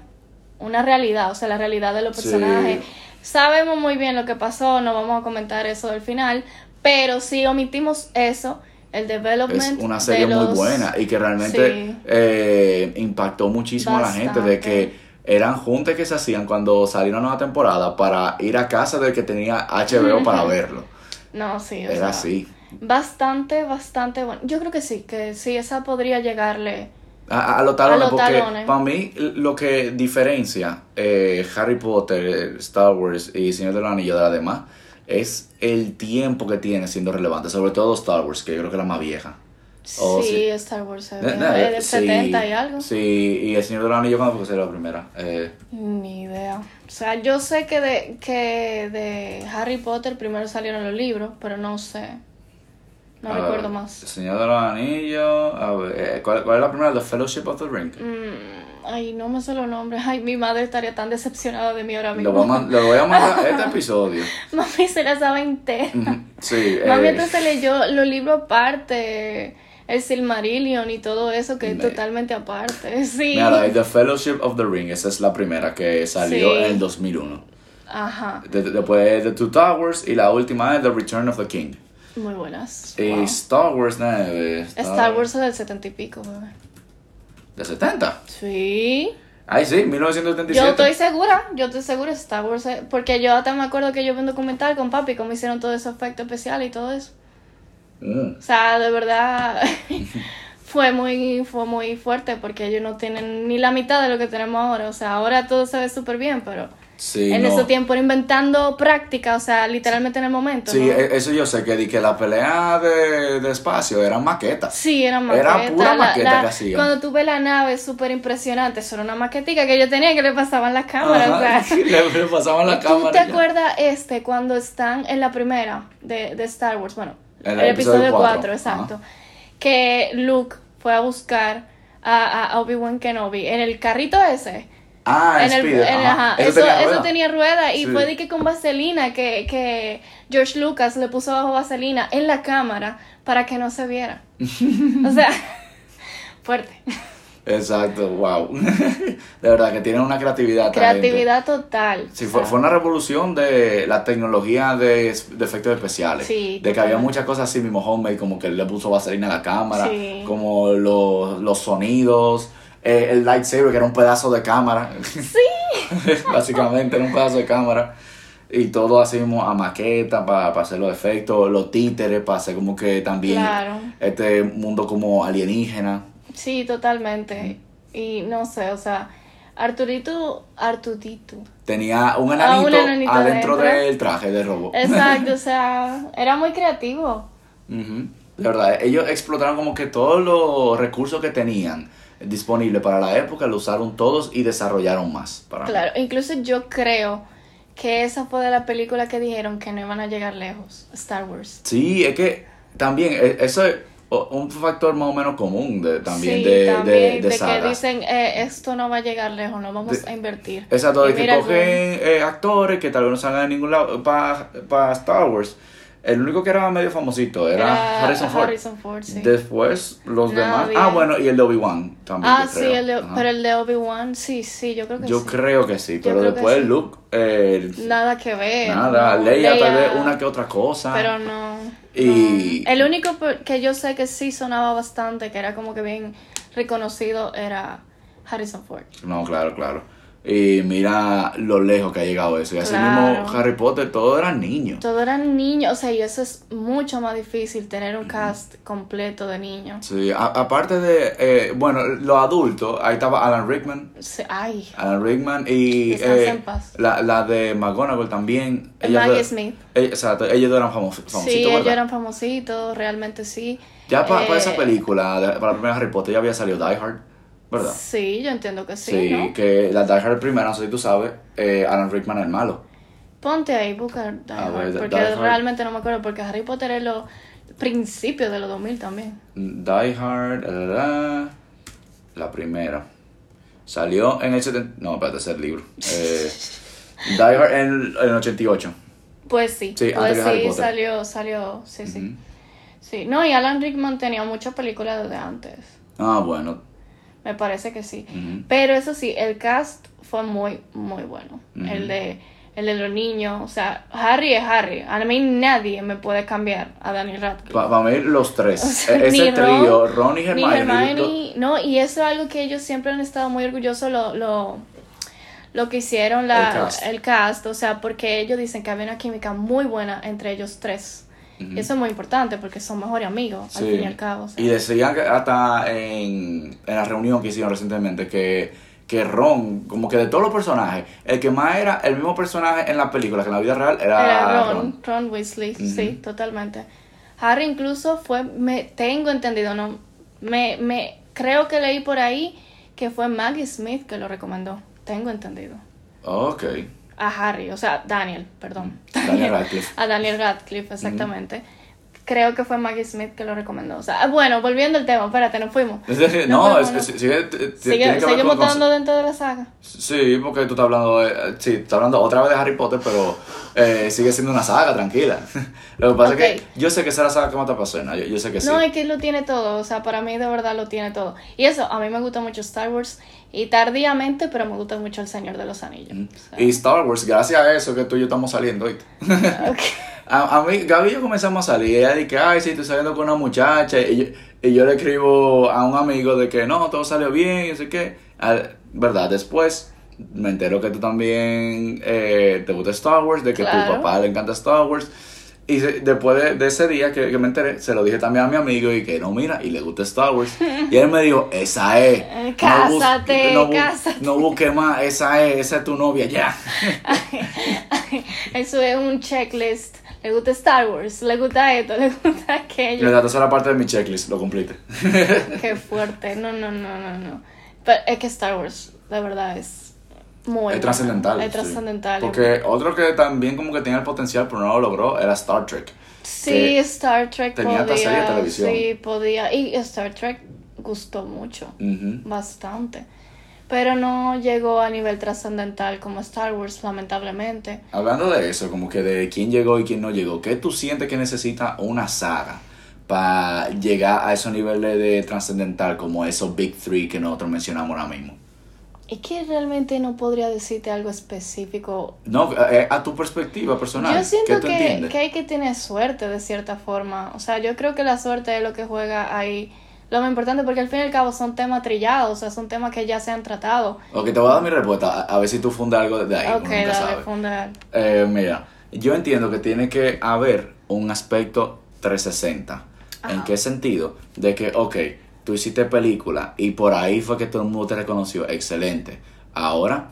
Una realidad, o sea, la realidad de los Sí. personajes. Sabemos muy bien lo que pasó, no vamos a comentar eso del final, pero si omitimos eso, el Es development una serie de muy buena y que realmente Sí. eh, impactó muchísimo a la gente de que eran juntas que se hacían cuando salió una nueva temporada para ir a casa del que tenía HBO para verlo. No, sí, o Era sea, así. Bastante, bastante bueno. Yo creo que sí, que sí, esa podría llegarle. A, a los talones, los porque talones. para mí lo que diferencia eh, Harry Potter, Star Wars y Señor de los Anillos de las demás es el tiempo que tiene siendo relevante, sobre todo Star Wars, que yo creo que es la más vieja. Oh, sí, sí. Star Wars es, del sí, 70 y algo. Sí, y el Señor de los Anillos, ¿cuándo fue que salió la primera? Eh, Ni idea. O sea, yo sé que de, que de Harry Potter primero salieron los libros, pero no sé. No a ver, recuerdo El más. Señor de los Anillos, a ver, eh, ¿cuál, cuál es la primera? The Fellowship of the Ring. Mm, ay, no me sé los nombres. Ay, mi madre estaría tan decepcionada de mí ahora Lo mismo. a man- lo voy a mandar este episodio. Mami se la sabe entera. Sí, Mami eh, entonces leyó los libros aparte, el Silmarillion y todo eso que es Me- totalmente aparte. Sí. Mira, The Fellowship of the Ring, esa es la primera que salió Sí. en el 2001. Ajá. De- de- después The Two Towers y la última es The Return of the King. Muy buenas. Y Wow. Star Wars, ¿no? Star Wars es del setenta y pico, bebé. De 70. Sí. Ay, sí, 1977. Yo estoy segura, yo estoy segura de Star Wars, eh, porque yo hasta me acuerdo que yo vi un documental con papi, cómo hicieron todo ese efecto especial y todo eso. Mm. O sea, de verdad fue muy fue muy fuerte porque ellos no tienen ni la mitad de lo que tenemos ahora. O sea, ahora todo se ve súper bien, pero Sí, en no. ese tiempo era inventando práctica, o sea, literalmente en el momento. Sí, ¿no? e- eso yo sé que, di que la pelea de, de espacio eran maquetas. Sí, era Era maqueta. pura la- maqueta la- que hacían. Cuando tú ves la nave, súper impresionante. Eso era una maquetica que yo tenía que le pasaban las cámaras. o Ajá, sea. le, le pasaban la ¿Tú cámara. te ya. acuerdas este cuando están en la primera de, de Star Wars? Bueno, En el, el episodio episodio cuatro, 4, exacto. Que Luke fue a buscar a, a Obi-Wan Kenobi en el carrito ese. Ah, en el, Speeder, en- ajá. ajá, Eso, tenía eso rueda. tenía rueda y Sí. fue de que con vaselina que, que George Lucas le puso bajo vaselina en la cámara para que no se viera. o sea, fuerte. Exacto, wow. de verdad que tienen una creatividad. Creatividad total. Sí, fue, fue una revolución de la tecnología de, de efectos especiales. Sí, de que había muchas cosas así mismo homemade, como que le puso vaselina a la cámara, Sí. como los, los sonidos, eh, el lightsaber que era un pedazo de cámara. Sí. Básicamente era un pedazo de cámara. Y todo así mismo a maqueta para hacer los efectos, los títeres para hacer como que también Claro. este mundo como alienígena. Sí, totalmente. Y no sé, o sea, Arturito, Artudito. Tenía un Ah, enanito adentro del traje de robot. Exacto, o sea, era muy creativo. Ujú. De verdad, ellos explotaron como que todos los recursos que tenían disponibles para la época, lo usaron todos y desarrollaron más. Para mí. Claro, incluso yo creo que esa fue de la película que dijeron que no iban a llegar lejos, Star Wars. Sí, es que también eh, eso es un factor más o menos común de, también sí, de, de, también de de, que sagas. dicen eh, esto no va a llegar lejos, no vamos De- a invertir. Exacto, Y de que cogen eh, actores que tal vez no salgan en ningún lado para Star Wars. El único que era medio famosito era, Era Harrison Ford. Harrison Ford, sí. Después los demás. Nadie. Ah, bueno, y el de Obi-Wan también. ah, yo sí, creo. el de, pero el de Obi-Wan, sí, sí, yo creo que Yo sí. creo que sí, pero después sí. Luke, eh, Nada que ver. nada, no, Leia, tal vez Leia, una que otra cosa. Pero no. Y- no. El único que yo sé que sí sonaba bastante, que era como que bien reconocido, era Harrison Ford. No, claro, claro. Y mira lo lejos que ha llegado eso. Y así Claro. mismo Harry Potter, todos eran niños. Todos eran niños, o sea, y eso es mucho más difícil tener un cast completo de niños. Sí, a- aparte de, eh, bueno, los adultos, ahí estaba Alan Rickman. Sí, Ay, Alan Rickman y eh, en paz. la, la de McGonagall también. Maggie dos- Smith. eh, exacto, ellos dos eran famos, famositos, sí, ellos eran famositos, realmente sí. Ya para Eh, esa película, de- para la primera Harry Potter, ya había salido Die Hard, ¿verdad? Sí, yo entiendo que sí, Sí, ¿no? que la Die Hard primera, no sé si tú sabes, eh, Alan Rickman es el malo. Ponte ahí, busca Die A Hard, ver, porque realmente no me acuerdo, porque Harry Potter es los principios de los 2000 también. Die Hard, la, primera. Salió en el 70... No, espérate, es el libro. Eh, Die Hard en, el- en el 88. Pues sí, Sí, pues sí, salió, salió, sí, sí. Sí, no, y Alan Rickman tenía muchas películas desde antes. Ah, bueno. Me parece que sí. Pero eso sí, el cast fue muy, muy bueno. El de el de los niños. O sea, Harry es Harry. A mí nadie me puede cambiar a Daniel Radcliffe. Para mí los tres. O sea, E- Ese trío, Ron, Ron y. Hermione, no, y eso es algo que ellos siempre han estado muy orgullosos lo, lo, lo que hicieron la, El cast. el cast, o sea, porque ellos dicen que había una química muy buena entre ellos tres. Eso es muy importante porque son mejores amigos, al fin y al cabo. Y decían que hasta en, en la reunión que hicieron recientemente que, que Ron, como que de todos los personajes, el que más era el mismo personaje en la película que en la vida real era, Era Ron. Ron, Ron Weasley, sí, totalmente. Harry incluso fue, me tengo entendido, no, me, me creo que leí por ahí que fue Maggie Smith que lo recomendó, tengo entendido. Ok. A Harry, o sea, Daniel, perdón. Daniel Radcliffe. A Daniel Radcliffe, exactamente. Creo que fue Maggie Smith que lo recomendó. O sea, bueno, volviendo al tema, espérate, nos fuimos. no, No, es, no, no. es- sigue, Sigue- seguimos estando dentro de la saga. Sí, porque tú estás hablando de, eh, sí, estás hablando otra vez de Harry Potter, pero eh, sigue siendo una saga, tranquila. Lo que pasa es que yo sé que esa es la saga que más te apasiona, yo, yo sé que sí. No, es que lo tiene todo, o sea, para mí de verdad lo tiene todo. Y eso, a mí me gusta mucho Star Wars y tardíamente, pero me gusta mucho El Señor de los Anillos. O sea, Y Star Wars, gracias a eso que tú y yo estamos saliendo hoy. ok. A, a mí, Gaby y yo comenzamos a salir. Y ella dice, ay, sí, estoy saliendo con una muchacha. Y yo, y yo le escribo a un amigo de que no, todo salió bien, y sé qué. Al- ¿Verdad? Después me entero que tú también eh, te gusta Star Wars, de que Claro. tu papá le encanta Star Wars. Y se- después de, de ese día que, que me enteré, se lo dije también a mi amigo y que no, mira, y le gusta Star Wars. Y él me dijo, esa es. No cásate, no, bu- cásate. no busques más, esa es, esa es tu novia, ya. Eso es un checklist. Le gusta Star Wars, le gusta esto, le gusta aquello. Exacto, esa era parte de mi checklist, lo cumpliste. Qué fuerte. No, no, no, no, no. Pero es que Star Wars, de verdad, es muy. Es trascendental. Es sí. trascendental. Porque otro que también como que tenía el potencial, pero no lo logró, era Star Trek. Sí, Star Trek tenía podía. serie de televisión. Sí, podía. Y Star Trek gustó mucho. Ujú. Bastante. Pero no llegó a nivel trascendental como Star Wars, lamentablemente. Hablando de eso, como que de quién llegó y quién no llegó, ¿qué tú sientes que necesita una saga para llegar a esos niveles de trascendental como esos Big Three que nosotros mencionamos ahora mismo? Es que realmente no podría decirte algo específico. No, eh, a tu perspectiva personal. Yo siento ¿qué tú que, que hay que tener suerte de cierta forma. O sea, yo creo que la suerte es lo que juega ahí. Lo más importante porque al fin y al cabo son temas trillados, o sea, son temas que ya se han tratado. Ok, te voy a dar mi respuesta, a, a ver si tú fundas algo de ahí. ok, nunca dale, sabe. fundar. Eh, mira, yo entiendo que tiene que haber un aspecto 360. ¿En Ajá. qué sentido? De que, ok, tú hiciste película y por ahí fue que todo el mundo te reconoció. Excelente. Ahora,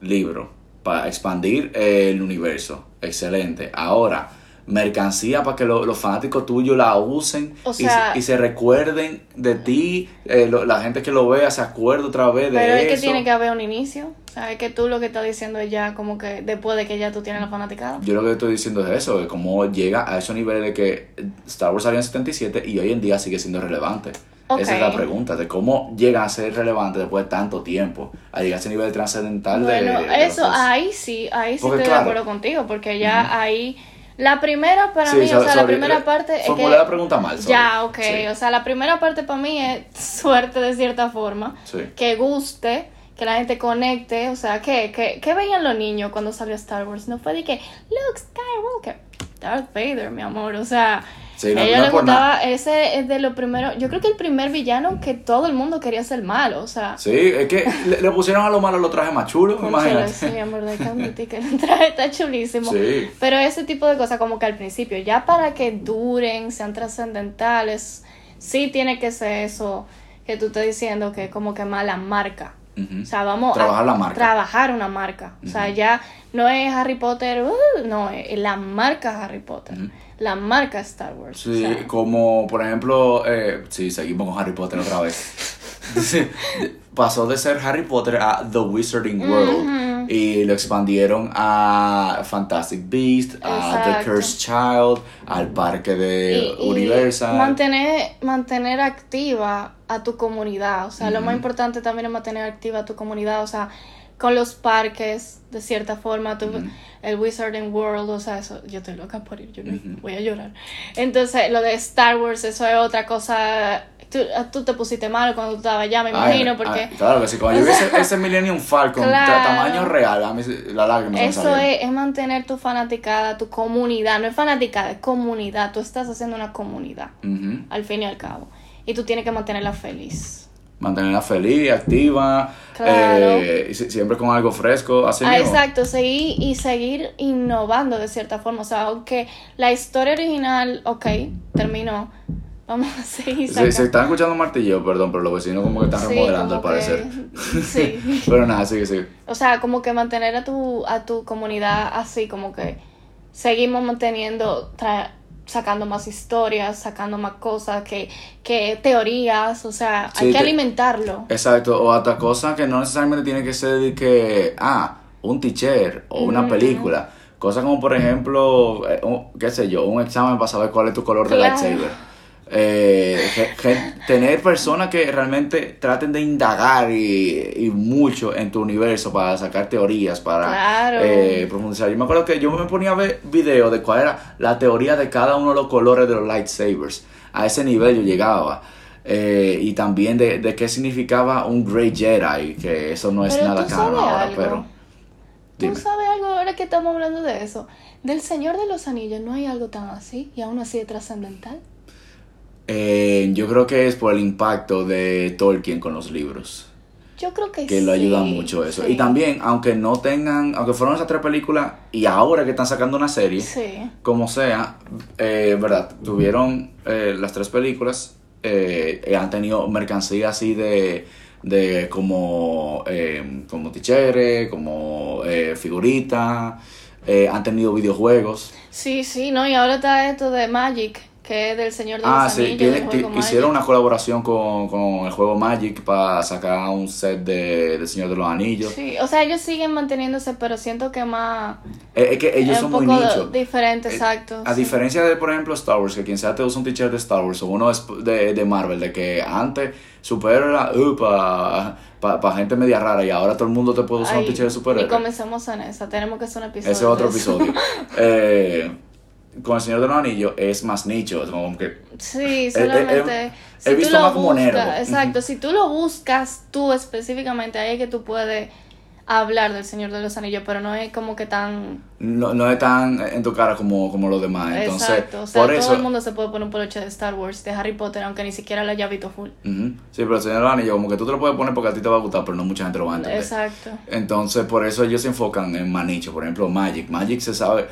libro para expandir el universo. Excelente. Ahora, mercancía para que lo- los fanáticos tuyos la usen O y sea- se- y, se recuerden de ti. eh, lo- la gente que lo vea se acuerde otra vez de Pero es eso. que tiene que haber un inicio. O sea, es que tú lo que estás diciendo es ya como que después de que ya tú tienes la fanaticada. Yo lo que estoy diciendo es eso, de cómo llega a esos niveles de que Star Wars salió en 77 y hoy en día sigue siendo relevante. Esa es la pregunta, de cómo llega a ser relevante después de tanto tiempo, a llegar a ese nivel trascendental de... Bueno, de los eso, ahí sí, ahí sí Porque, estoy claro. de acuerdo contigo, porque ya ahí... La primera para Sí, mí, so- o sea, la primera eh, parte es que... la pregunta mal, sorry. Ya, ok, Sí. o sea, la primera parte para mí es suerte de cierta forma, Sí. que guste, que la gente conecte, o sea, que, que, que veían los niños cuando salió Star Wars, no fue de que, Luke Skywalker, Darth Vader, mi amor, o sea, Sí, no- a ellos no por gustaba, ese es de los primeros, yo creo que el primer villano que todo el mundo quería ser malo, o sea, Sí, es que le, le pusieron a lo malo los trajes más chulos, imagínate. sí, verdad hay que el traje está chulísimo. Sí. Pero ese tipo de cosas como que al principio, ya para que duren, sean trascendentales, sí tiene que ser eso que tú estás diciendo que es como que más la marca. Ujú. O sea, vamos Trabajar a la marca. trabajar una marca. O sea, ya no es Harry Potter, uh, no, es la marca Harry Potter. La marca Star Wars. Sí, o sea, como por ejemplo, eh, sí, seguimos con Harry Potter otra vez. Pasó de ser Harry Potter a The Wizarding World y lo expandieron a Fantastic Beasts, a The. Cursed Child, al parque de y- y Universal. Mantener, mantener activa a tu comunidad. O sea, lo más importante también es mantener activa a tu comunidad. O sea, con los parques, de cierta forma, tu- el Wizarding World, o sea, eso, yo estoy loca por ir, yo me- voy a llorar. Entonces, lo de Star Wars, eso es otra cosa. Tú, tú te pusiste mal cuando tú estabas allá, me imagino, ay, porque claro que sí, cuando yo vi ese, ese Millennium Falcon de Claro. tamaño real, a mí la lágrima me Eso salieron. es, es mantener tu fanaticada, tu comunidad. No es fanaticada, es comunidad. Tú estás haciendo una comunidad, Ujú. al fin y al cabo. Y tú tienes que mantenerla feliz. Mantenerla feliz, activa, Claro. eh, y siempre con algo fresco, así Ah, exacto, seguir y seguir innovando de cierta forma. O sea, aunque la historia original, ok, terminó, vamos a seguir Se, sacando. se están escuchando martillo, perdón, pero los vecinos como que están Sí, remodelando al que- parecer. sí. pero nada, sí, sí. O sea, como que mantener a tu, a tu comunidad así, como que seguimos manteniendo, tra- sacando más historias, sacando más cosas, que, que teorías, o sea, Sí, hay que te- alimentarlo. Exacto, o hasta cosas que no necesariamente tiene que ser de que, ah, un teacher o una película. Cosas como, por ejemplo, eh, un- qué sé yo, un examen para saber cuál es tu color de lightsaber. Eh, tener personas que realmente traten de indagar y, y mucho en tu universo para sacar teorías, para Claro. eh, profundizar. Yo me acuerdo que yo me ponía a ver videos de cuál era la teoría de cada uno de los colores de los lightsabers. A ese nivel yo llegaba. Eh, y también de, de qué significaba un Grey Jedi, que eso no es Pero nada tú sabes ahora, algo. pero... ¿Tú Dime. sabes algo ahora que estamos hablando de eso? Del Señor de los Anillos no hay algo tan así y aún así de trascendental. Eh, yo creo que es por el impacto de Tolkien con los libros. Yo creo que que lo ayuda mucho eso. sí. Y también, aunque no tengan, aunque fueron esas tres películas y ahora que están sacando una serie, Sí. como sea, eh, verdad, tuvieron eh, las tres películas, eh, eh, han tenido mercancía así de, de como, eh, como tichere, como eh, figuritas, eh, han tenido videojuegos. Sí, sí, no, y ahora está esto de Magic, que es del Señor de Ah, los sí, Anillos. del juego ti- hicieron una colaboración con, con el juego Magic para sacar un set de, de Señor de los Anillos. Sí, o sea, ellos siguen manteniéndose, pero siento que más... Es, que ellos es son muy poco nicho. diferente, Eh, exacto. A sí. diferencia de, por ejemplo, Star Wars, que quien sea te usa un t-shirt de Star Wars o uno es de, de Marvel, de que antes superhéroe era para gente media rara y ahora todo el mundo te puede usar un t-shirt de y superhéroe. comencemos en esa, tenemos que hacer un episodio. Ese es otro episodio. Eh, con el Señor de los Anillos es más nicho, es como que Sí, solamente... he si tú visto lo más como exacto, si tú lo buscas tú específicamente, ahí es que tú puedes hablar del Señor de los Anillos, pero no es como que tan... no, no es tan en tu cara como, como los demás. Entonces, exacto, o sea, por todo eso... el mundo se puede poner un peluche de Star Wars, de Harry Potter, aunque ni siquiera lo haya visto full. Sí, pero el Señor de los Anillos, como que tú te lo puedes poner porque a ti te va a gustar, pero no mucha gente lo va a entender. Exacto. Entonces, por eso ellos se enfocan en manicho. Por ejemplo, Magic. Magic se sabe.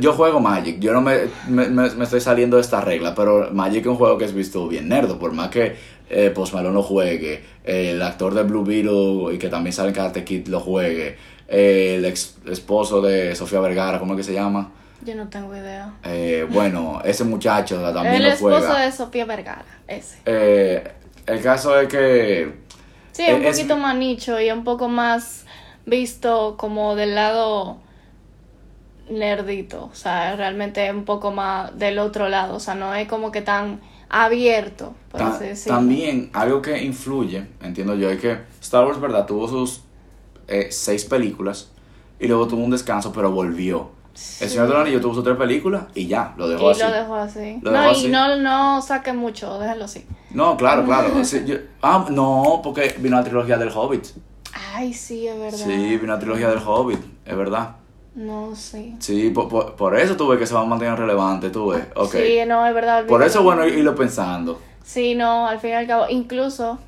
Yo juego Magic. Yo no me, me, me- estoy saliendo de esta regla. Pero Magic es un juego que es visto bien nerdo. Por más que eh, Post Malone lo juegue. eh, el actor de Blue Beetle y que también sale en Karate Kid lo juegue. eh, el ex esposo de Sofía Vergara, ¿cómo es que se llama? Yo no tengo idea. Eh, bueno, ese muchacho también el lo esposo juega. de Sofía Vergara, ese. Eh, el caso es que. Sí, es un es- poquito más nicho y un poco más visto como del lado nerdito. O sea, realmente es un poco más del otro lado. O sea, no es como que tan abierto, por Ta- así decirlo. También algo que influye, entiendo yo, es que Star Wars, ¿verdad? Tuvo sus eh, seis películas y luego tuvo un descanso, pero volvió. El Señor de los Anillos tuvo sus tres películas y ya, lo Y dejó así. lo dejó así. Lo no, dejó y así. no, no saque mucho, déjalo así. No, claro, claro. Sí, yo- ah, no, porque vino la trilogía del Hobbit. Ay, sí, es verdad. Sí, vino la trilogía del Hobbit, es verdad. No, sí. Sí, por, por, por eso tú ves que se va a mantener relevante, tú ves. Ok. Sí, no, es verdad. por eso es bueno irlo pensando. Sí, no, al fin y al cabo, incluso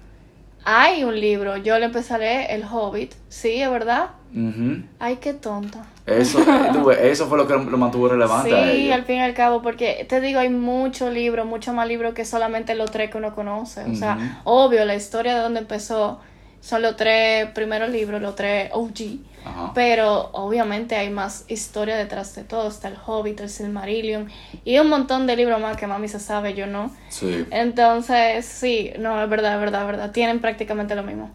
hay un libro, yo le leer El Hobbit, sí, es verdad. Ujú. Ay, qué tonta. Eso, eh, eso fue lo que lo mantuvo relevante a Sí, ellos. al fin y al cabo, porque te digo, hay muchos libros, mucho más libros que solamente los tres que uno conoce. O sea, obvio, la historia de donde empezó son los tres primeros libros, los tres OG. Ajá. Pero obviamente hay más historia detrás de todo. Está el Hobbit, el Silmarillion y un montón de libros más que mami se sabe, yo no. Sí. Entonces, sí, no, es verdad, es verdad, es verdad. Tienen prácticamente lo mismo.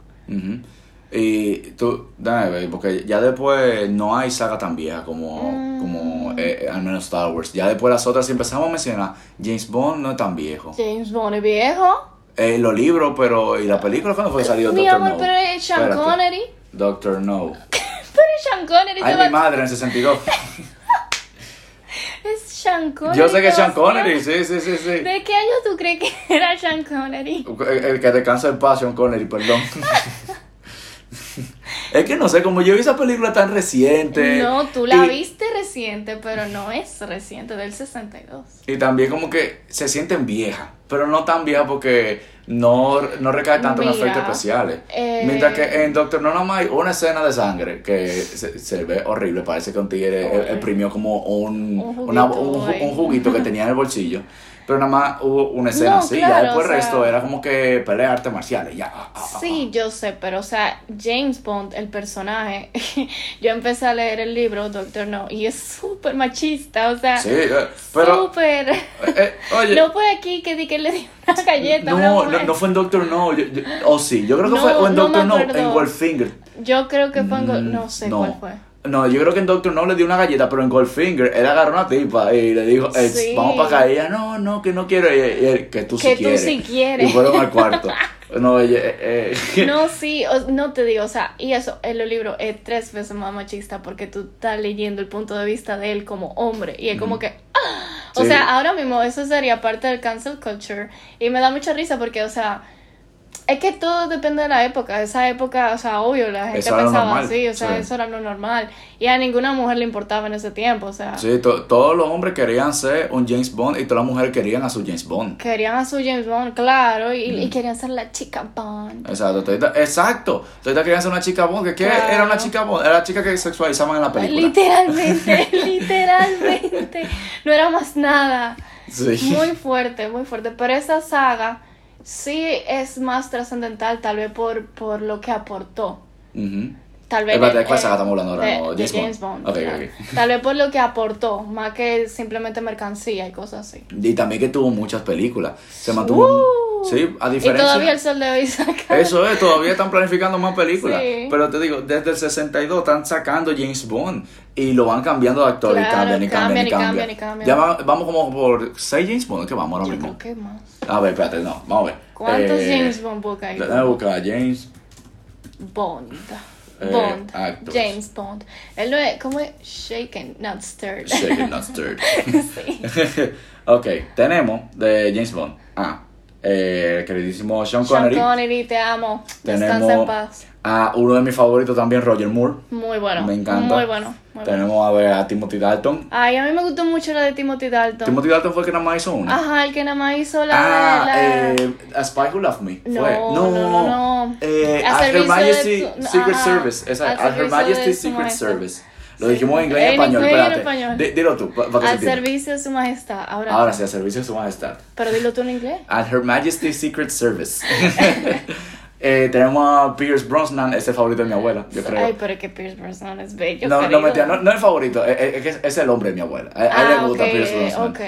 Y tú, dame ver, porque ya después no hay saga tan vieja como, Mm. como eh, al menos Star Wars. Ya después las otras, si empezamos a mencionar, James Bond no es tan viejo. James Bond es viejo. Eh, los libros, pero. ¿Y la película cuándo fue salió Mi Doctor amor, No? pero es Sean Espérate. Connery. Doctor No. Sean Connery. Ay, mi madre, en el 62. Es Sean Connery. Yo sé que es Sean. Connery, sí, sí, sí, sí. ¿De qué año tú crees que era Sean Connery? El, el que descansa en paz, Sean Connery, perdón. es que no sé, como yo vi esa película tan reciente. No, tú la y- viste reciente, pero no es reciente, del 62. Y también como que se sienten viejas, pero no tan viejas porque no, no recae tanto en Mira, efectos especiales. eh, Mientras que en Doctor No hay una escena de sangre que se, se ve horrible, parece que un tigre exprimió como un, una- un juguito que tenía en el bolsillo. Pero nada más hubo una escena No, así, ya claro, después o el resto era como que pelea artes marciales, ya. ah, ah, ah, Sí, yo sé, pero o sea, James Bond, el personaje, yo empecé a leer el libro Doctor No y es súper machista, o sea, Sí, eh, pero... súper... eh, eh, oye, No fue aquí que di que le di una galleta no, no, no fue en Doctor No, o sí, yo creo que No, fue o en Doctor No, en Goldfinger. Yo creo que fue en Mm, No sé cuál fue. No, yo creo que en Doctor No le dio una galleta, pero en Goldfinger él agarró una tipa y le dijo, eh, Sí. vamos para acá. Y ella, no, no, que no quiero. Y, él, que tú Que sí tú quieres. sí quieres. Y fueron al cuarto. No, ella, eh, eh, No, sí, o- no te digo, o sea, y eso, el libro es tres veces más machista porque tú estás leyendo el punto de vista de él como hombre y es como que, ¡ah! o Sí. sea, ahora mismo eso sería parte del cancel culture y me da mucha risa porque, o sea, es que todo depende de la época, esa época, o sea, obvio, la gente Eso pensaba normal, así, o sea, sí. eso era lo normal y a ninguna mujer le importaba en ese tiempo, o sea, sí, to- todos los hombres querían ser un James Bond y todas las mujeres querían a su James Bond. querían a su James Bond, claro, y, Mm. y querían ser la chica Bond. Exacto, todita- exacto. Todita querían ser una chica Bond. que ¿Qué Claro. era una chica Bond? Era la chica que sexualizaban en la película. Literalmente, literalmente. No era más nada. Sí. Muy fuerte, muy fuerte. Pero esa saga sí es más trascendental, tal vez por, por lo que aportó. Ujú. Tal vez. Espérate, ¿de cuál saga estamos hablando ahora? de- No, de James Bond. Bond. Ok, claro. ok. Tal vez por lo que aportó, más que simplemente mercancía y cosas así. Y también que tuvo muchas películas. Se mantuvo. Uh, sí, a y diferencia. todavía el sol de hoy saca. Eso es, todavía están planificando más películas. Sí. Pero te digo, desde el 62 están sacando James Bond y lo van cambiando de actor y Claro, cambian y cambian y cambian y cambian. y. Ya va- vamos como por 6 James Bond que vamos ahora Yo mismo. creo que más. A ver, espérate, no, vamos a ver. ¿Cuántos Eh, James Bond busca ahí? Déjame buscar a James. Bond. Bond. James Bond. Él no es, ¿cómo es? Shaken, not stirred. Shaken, not stirred. sí. ok, tenemos de James Bond. Ah, eh, queridísimo Sean Sean Connery. Connery, te amo. Descansa en Tenemos paz. a uno de mis favoritos también, Roger Moore. Muy bueno. Me encanta. Muy bueno. Muy bueno. Tenemos a ver a Timothy Dalton. Ay, a mí me gustó mucho la de Timothy Dalton. Timothy Dalton fue el que nada más hizo una. Ajá, el que nada más hizo la ah, de la... eh, A Spy Who Loved Me. No, fue. no, no, no. Eh, A Her de Majesty su- Secret ajá, Service. Esa, at Her Majesty de Secret. Service. Lo dijimos en inglés y En español. inglés en español. Di- Dilo tú, pa- para que Al servicio de su majestad. Ahora, Ahora sí, al servicio de su majestad. Pero dilo tú en inglés. At Her Majesty Secret Service. eh, tenemos a Pierce Brosnan, ese es el favorito de mi abuela, yo creo. Ay, pero es que Pierce Brosnan es bello. no, no, mentira, no, no es el favorito, es, es- es- es el hombre de mi abuela. A, a él Ah, le gusta ok, Pierce Brosnan. ok.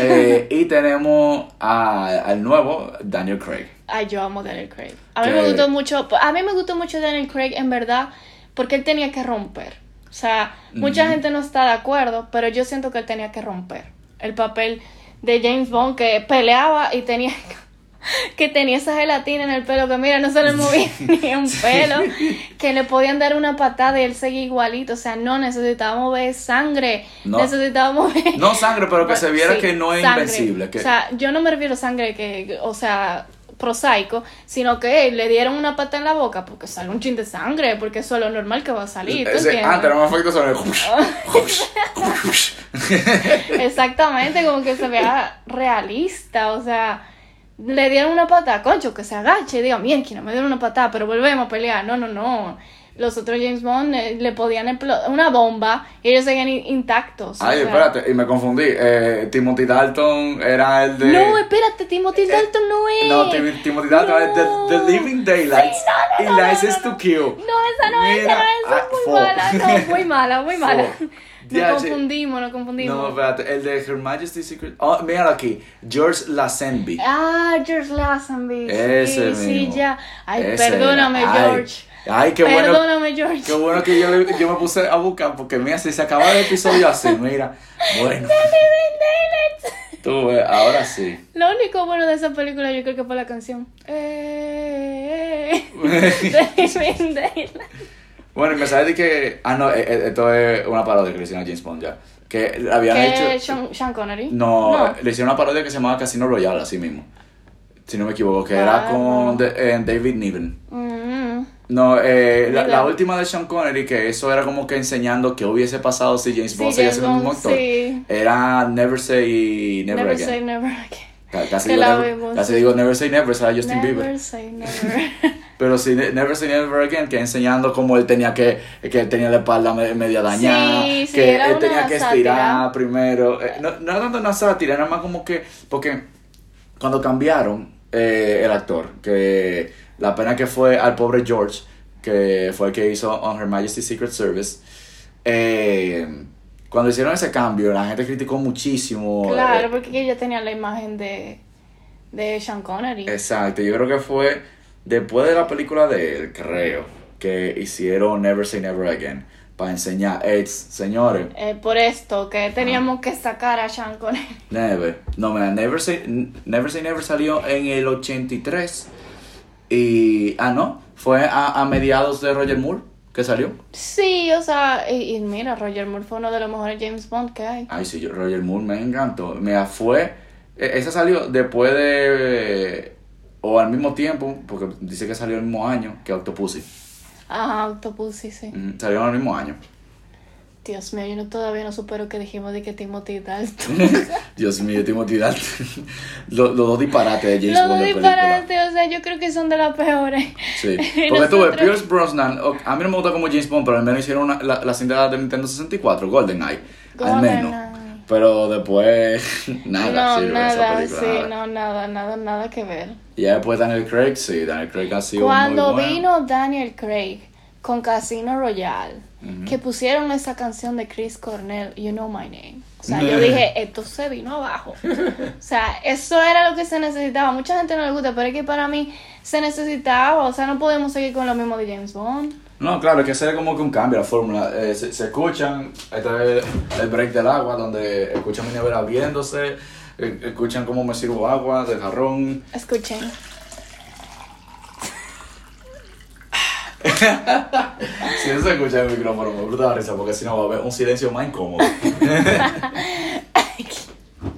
Eh, y tenemos a- al nuevo Daniel Craig. Ay, yo amo Daniel Craig. A mí Que- me gustó mucho, a mí me gustó mucho Daniel Craig en verdad, porque él tenía que romper. O sea, mucha gente no está de acuerdo, pero yo siento que él tenía que romper. El papel de James Bond que peleaba y tenía que tenía esa gelatina en el pelo que mira, no se le movía ni un pelo, que le podían dar una patada y él seguía igualito, o sea, no necesitábamos ver sangre, No. necesitábamos ver No sangre, pero que se viera Sí, que no es sangre. invencible. Que... O sea, yo no me refiero a sangre que, o sea, prosaico, sino que le dieron una pata en la boca porque sale un chin de sangre, porque eso es lo normal que va a salir. ¿tú Ese, entiendes? ah, sobre. Exactamente, como que se vea realista, o sea, le dieron una patada, concho, que se agache y diga, mierda, me dieron una patada, pero volvemos a pelear. No, no, no. Los otros James Bond eh, le podían explotar una bomba y ellos seguían in- intactos. o Ay, sea. espérate, y me confundí. Eh, Timothy Dalton era el de. No, espérate, Timothy Dalton no es. Eh, No, Tim- Timothy Dalton es No. de The Living Daylights Sí, no, no, y License to Kill. No, esa no es, esa Mira, es, esa ah, es muy mala, no, muy mala, muy mala. Nos confundimos, nos confundimos. No, espérate, el de Her Majesty's Secret. Oh, míralo aquí. George Lazenby. Ah, George Lazenby. Ese sí, mismo. sí, ya. Ay, Ese perdóname, era. Ay, George. Ay, qué bueno. Perdóname, George. Qué bueno que yo, le- yo me puse a buscar porque mira, si se acaba el episodio así, mira. Bueno, tú ves, ahora sí. Lo único bueno de esa película yo creo que fue la canción. Eh, Daylights. Bueno, y me sale de que. Ah, no, eh, eh, esto es una parodia que le hicieron a James Bond ya. Que habían ¿Qué? hecho. Sean, Sean Connery. No, le hicieron una parodia que se llamaba Casino Royale, así mismo. Si no me equivoco, que era Ah, con no. de- eh, David Niven. Mm, No, eh, la, última de Sean Connery, que eso era como que enseñando qué hubiese pasado si James Bond seguía siendo el mismo Bond, actor. sí. Era Never Say Never, Never Again. say never again. Ca- Casi, digo, la never, casi digo Never Say Never, era Justin never Bieber. say never. Pero sí, ne- Never Say Never Again, que enseñando cómo él tenía que, que él tenía la espalda me- media dañada, Sí, sí, que él tenía que sátira. estirar primero. Eh, no, no era tanto una sátira, era más como que, porque cuando cambiaron eh, el actor, que la pena que fue al pobre George, que fue el que hizo On Her Majesty's Secret Service, eh, cuando hicieron ese cambio, la gente criticó muchísimo. claro, eh, porque ella tenía la imagen de, de Sean Connery. Exacto, yo creo que fue después de la película de él, creo, que hicieron Never Say Never Again para enseñar, "Ey, señores, Eh, por esto, que teníamos que sacar a Sean Connery. Never, no, mira, Never Say, Never Say Never salió en el 83 y, ah, no, fue a, a mediados de Roger Moore que salió. Sí, o sea, y, y mira, Roger Moore fue uno de los mejores James Bond que hay. Ay, sí, yo- Roger Moore me encantó. Mira, fue, e- esa salió después de, o al mismo tiempo, porque dice que salió el mismo año que Octopussy. Ajá, Octopus, sí. Ujú, Salieron al mismo año. Dios mío, yo no, todavía no supero que dijimos de que Timothy Dalton. Dios mío, Timothy Dalton. Los los dos disparates de James Los Bond dos de película. disparates, o sea, yo creo que son de las peores. Sí. Porque tú ves, nosotros- Pierce Brosnan, a mí no me gusta como James Bond, pero al menos hicieron una- la, la cinta de Nintendo 64, GoldenEye. al menos. GoldenEye. Pero después, nada, no, nada, película. sí, nada. no, nada, nada, nada que ver. Y después Daniel Craig, sí, Daniel Craig ha sido Cuando muy bueno. vino Daniel Craig con Casino Royale, Ujú. que pusieron esa canción de Chris Cornell, You Know My Name. O sea, yo dije, esto se vino abajo. O sea, eso era lo que se necesitaba. Mucha gente no le gusta, pero es que para mí se necesitaba. O sea, no podemos seguir con lo mismo de James Bond. No, claro, es que hacer como que un cambio la fórmula. Eh, se, se escuchan, este es el break del agua, donde escuchan mi nevera viéndose, eh, escuchan cómo me sirvo agua del jarrón. Escuchen. Si no se escucha el micrófono, me bruta la risa, porque si no va a haber un silencio más incómodo.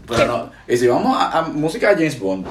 Pero no, y si vamos a, a música de James Bond,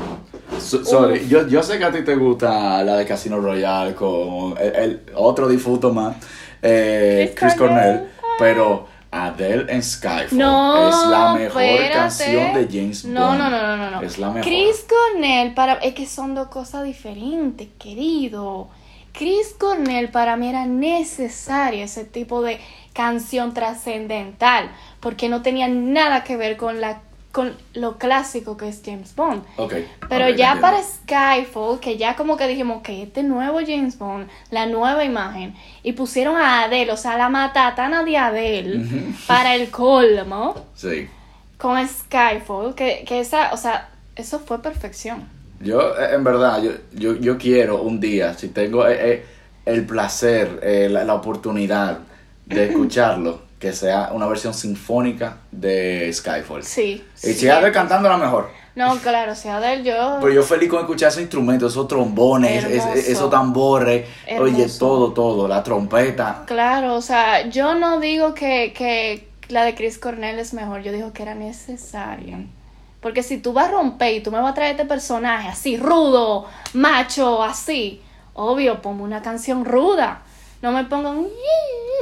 so- sorry, yo, yo sé que a ti te gusta la de Casino Royale con el, el otro difunto más, eh, Chris Chris Cornell, Cornell. pero Adele en Skyfall No, es la mejor espérate. canción de James No, Bond. no, no, no, no, no. Es la mejor. Chris Cornell para es que son dos cosas diferentes, querido. Chris Cornell para mí era necesaria ese tipo de canción trascendental porque no tenía nada que ver con la con lo clásico que es James Bond. Ok. Pero ya para Skyfall, que ya como que dijimos que este nuevo James Bond, la nueva imagen, y pusieron a Adele, o sea, la matatana de Adele, para el colmo, Sí. con Skyfall, que, que esa, o sea, eso fue perfección. Yo, eh, en verdad, yo, yo, yo quiero un día, si tengo eh, eh, el placer, eh, la, la oportunidad de escucharlo, que sea una versión sinfónica de Skyfall. Sí. Y sí. si Adele cantando la mejor. No, claro, si Adele yo... Pero yo feliz con escuchar esos instrumentos, esos trombones, es- Hermoso. esos tambores, oye, todo, todo, la trompeta. Claro, o sea, yo no digo que, que la de Chris Cornell es mejor, yo digo que era necesaria. Porque si tú vas a romper y tú me vas a traer este personaje así, rudo, macho, así, obvio, ponme una canción ruda. No me pongan,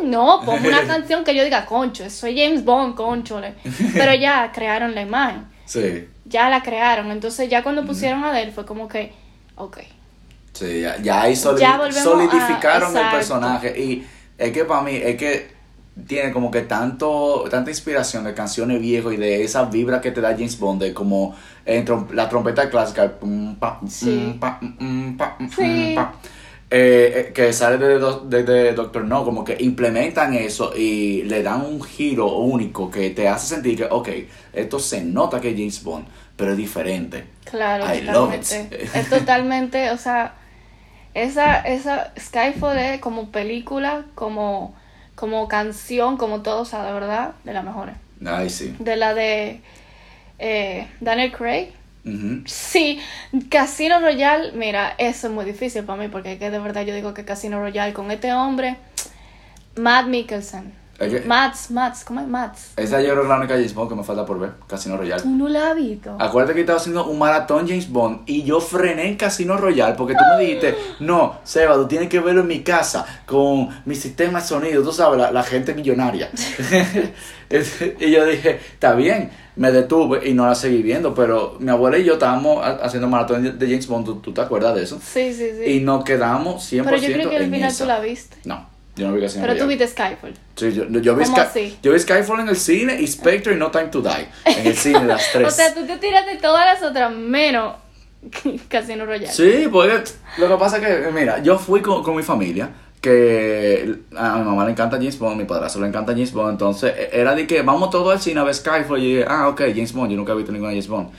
no, ponme una canción que yo diga, concho, soy James Bond, conchole. Pero ya crearon la imagen. Sí. Ya la crearon. Entonces ya cuando pusieron a él fue como que, ok. Sí, ya, ya ahí Ya solidificaron a- el personaje. Y es que para mí, es que tiene como que tanto tanta inspiración de canciones viejas y de esa vibra que te da James Bond, de como en trom- la trompeta clásica, Sí. Sí. eh, eh, que sale de, de- de Doctor No, como que implementan eso y le dan un giro único que te hace sentir que, ok, esto se nota que es James Bond, pero es diferente. Claro, I love it. totalmente. Es totalmente, o sea, esa, esa Skyfall es como película, como, como canción, como todo, o sea, de verdad, de las mejores. Ay, sí. De la de eh, Daniel Craig. Sí, Casino Royale, mira, eso es muy difícil para mí, porque que de verdad yo digo que Casino Royale con este hombre, Matt Mikkelsen. Mats, Mats, ¿cómo es Mats? Esa yo creo que es la única James Bond que me falta por ver, Casino Royale. Tú no la has visto. Acuérdate que estaba haciendo un maratón James Bond y yo frené en Casino Royale porque tú me dijiste, no, Seba, tú tienes que verlo en mi casa con mi sistema de sonido, tú sabes, la, la gente millonaria. y yo dije, está bien, me detuve y no la seguí viendo, pero mi abuela y yo estábamos ha- haciendo maratón de- James Bond, ¿tú, tú te acuerdas de eso? Sí, sí, sí. Y nos quedamos 100% Pero yo creo que al final esa. tú la viste. No, yo no vi Casino Pero tú Royale. viste Skyfall. Sí, yo, yo, vi ¿Cómo Sky- así? yo vi Skyfall en el cine y Spectre y No Time to Die. En el cine, las tres. O sea, tú te tiraste todas las otras menos Casino Royale. Sí, porque lo que pasa es que, mira, yo fui con, con mi familia, que a mi mamá le encanta James Bond, a mi padrastro le encanta James Bond, entonces e- era de que vamos todos al cine a ver Skyfall y dije, ah, ok, James Bond, yo nunca he visto ninguna James Bond.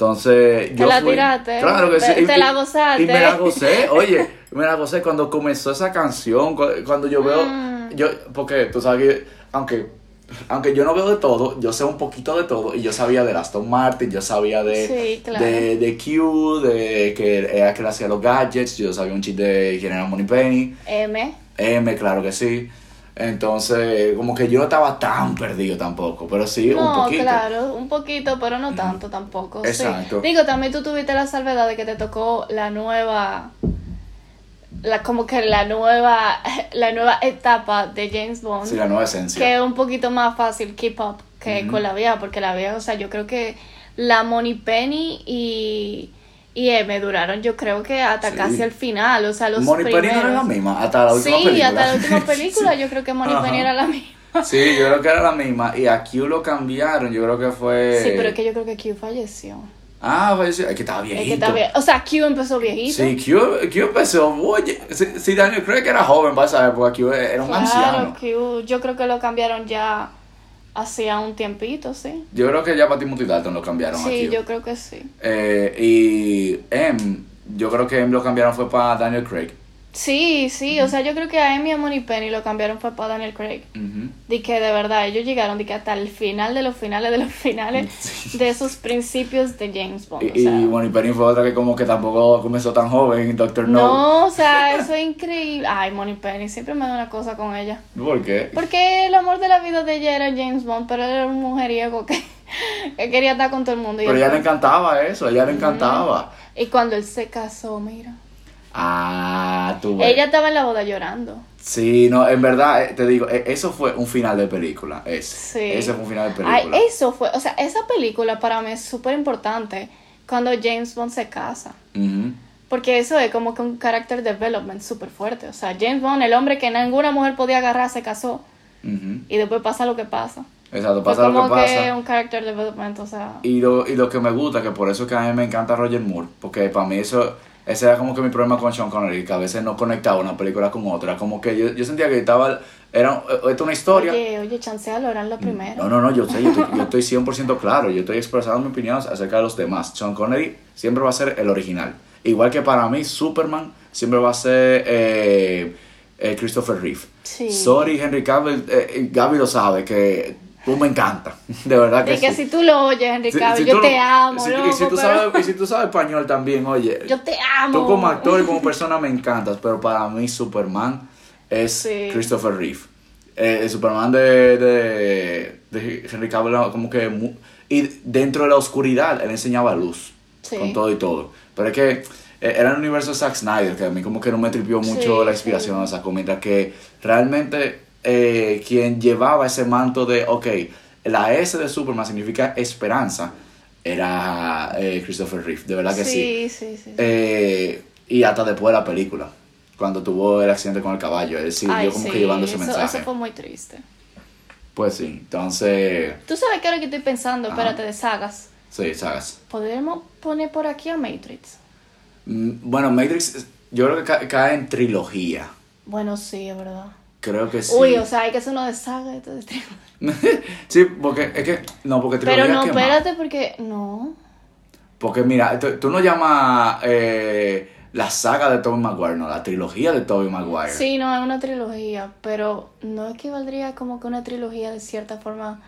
Entonces, Te yo la fui- tiraste, Claro que sí. te- y- te la gozaste. Y me la gocé, oye, me la gocé cuando comenzó esa canción, cu- cuando yo veo, Mm. yo, porque tú sabes que, aunque, aunque yo no veo de todo, yo sé un poquito de todo, y yo sabía de Aston Martin, yo sabía de, Sí, claro. de, de Q, de que era que le hacía los gadgets, yo sabía un chiste de quién era Moneypenny, M. M, claro que sí. Entonces, como que yo no estaba tan perdido tampoco, pero sí, un poquito. claro, un poquito, pero no tanto tampoco. sí. Exacto. Digo, también tú tuviste la salvedad de que te tocó la nueva, la como que la nueva, la nueva etapa de James Bond, Sí, la nueva esencia. que es un poquito más fácil keep up que con la vieja, porque la vieja, o sea, yo creo que la Money Penny y y M duraron, yo creo que hasta Sí. casi el final, o sea, los Money Penny no era la primeros. misma, hasta la última Sí, película. hasta la última película, yo creo que Money Ajá. Penny era la misma. Sí, yo creo que era la misma. Y a Q lo cambiaron, yo creo que fue. Sí, pero es que yo creo que Q falleció. Ah, falleció. Es que estaba viejito. Es que está bien. O sea, Q empezó viejito. Sí, Q, Q empezó. Oye, si, si Daniel Craig era joven para esa época, Q era un claro, anciano. Q. Yo creo que lo cambiaron ya hacía un tiempito, sí. Yo creo que ya para Timothy Dalton lo cambiaron Sí, yo creo que sí. Eh, y M, yo creo que M lo cambiaron fue para Daniel Craig. Sí, sí, o sea, yo creo que a Amy y a Money Penny lo cambiaron fue para Daniel Craig. Ujú. De que de verdad ellos llegaron de que hasta el final de los finales de los finales de esos principios de James Bond. Y, o sea. y Bonnie Penny fue otra que como que tampoco comenzó tan joven, Doctor No. no, o sea, eso es increíble. Ay, Money Penny, siempre me da una cosa con ella. ¿Por qué? Porque el amor de la vida de ella era James Bond, pero él era un mujeriego que, que quería estar con todo el mundo. y Pero ella le encantaba eso, ella le encantaba. Y cuando él se casó, mira. Ah, tú ves. Ella estaba en la boda llorando. Sí, no, en verdad, eh, te digo, eh, eso fue un final de película. Ese, Sí. ese fue un final de Ay, película. eso fue, o sea, esa película para mí es súper importante cuando James Bond se casa. Porque eso es como que un character development súper fuerte. O sea, James Bond, el hombre que ninguna mujer podía agarrar, se casó. Y después pasa lo que pasa. Exacto, pasa lo como que que, pasa. un character development, o sea. Y lo, y lo que me gusta, que por eso es que a mí me encanta Roger Moore, porque para mí eso, ese era como que mi problema con Sean Connery, que a veces no conectaba una película con otra, como que yo, yo sentía que estaba, era eh, esto es una historia. Oye, oye, chancealo, eran los primeros. No, no, no, yo sé, yo estoy, yo estoy 100% claro, yo estoy expresando mi opinión acerca de los demás. Sean Connery siempre va a ser el original. Igual que para mí, Superman siempre va a ser eh, eh, Christopher Reeve. Sí. Sorry, Henry Cavill, eh, eh, Gaby lo sabe, que tú me encanta, de verdad que De que sí. si tú lo oyes, Henry Si- yo te lo- amo, si- loco, y, si tú pero- sabes, y si tú sabes español también, oye, Yo te amo. tú como actor y como persona me encantas, pero para mí Superman es Sí. Christopher Reeve. Eh, el Superman de, de, de Henry Cavill como que mu- Y dentro de la oscuridad, él enseñaba luz. Sí. Con todo y todo. Pero es que eh, era el universo de Zack Snyder, que a mí como que no me tripió mucho Sí, la inspiración de esa mientras que realmente eh, quien llevaba ese manto de, ok, la S de Superman significa esperanza, era eh, Christopher Reeve, de verdad que sí. sí, sí, sí. sí. Eh, y hasta después de la película, cuando tuvo el accidente con el caballo, él siguió como sí, que llevando ese eso, mensaje. Eso fue muy triste. Pues sí, entonces, Tú sabes qué es lo que estoy pensando, Ajá. espérate, de sagas. sí, sagas. ¿Podemos poner por aquí a Matrix? Mm, Bueno, Matrix, yo creo que ca- cae en trilogía. Bueno, sí, es verdad. Creo que sí. Uy, o sea, hay que hacer uno de saga y todo este- sí, porque es que, no, porque trilogía Pero no, espérate, porque. No. Porque mira, tú, no llamas eh, la saga de Tobey Maguire, no, la trilogía de Tobey Maguire. Sí, no, es una trilogía, pero no equivaldría como que una trilogía de cierta forma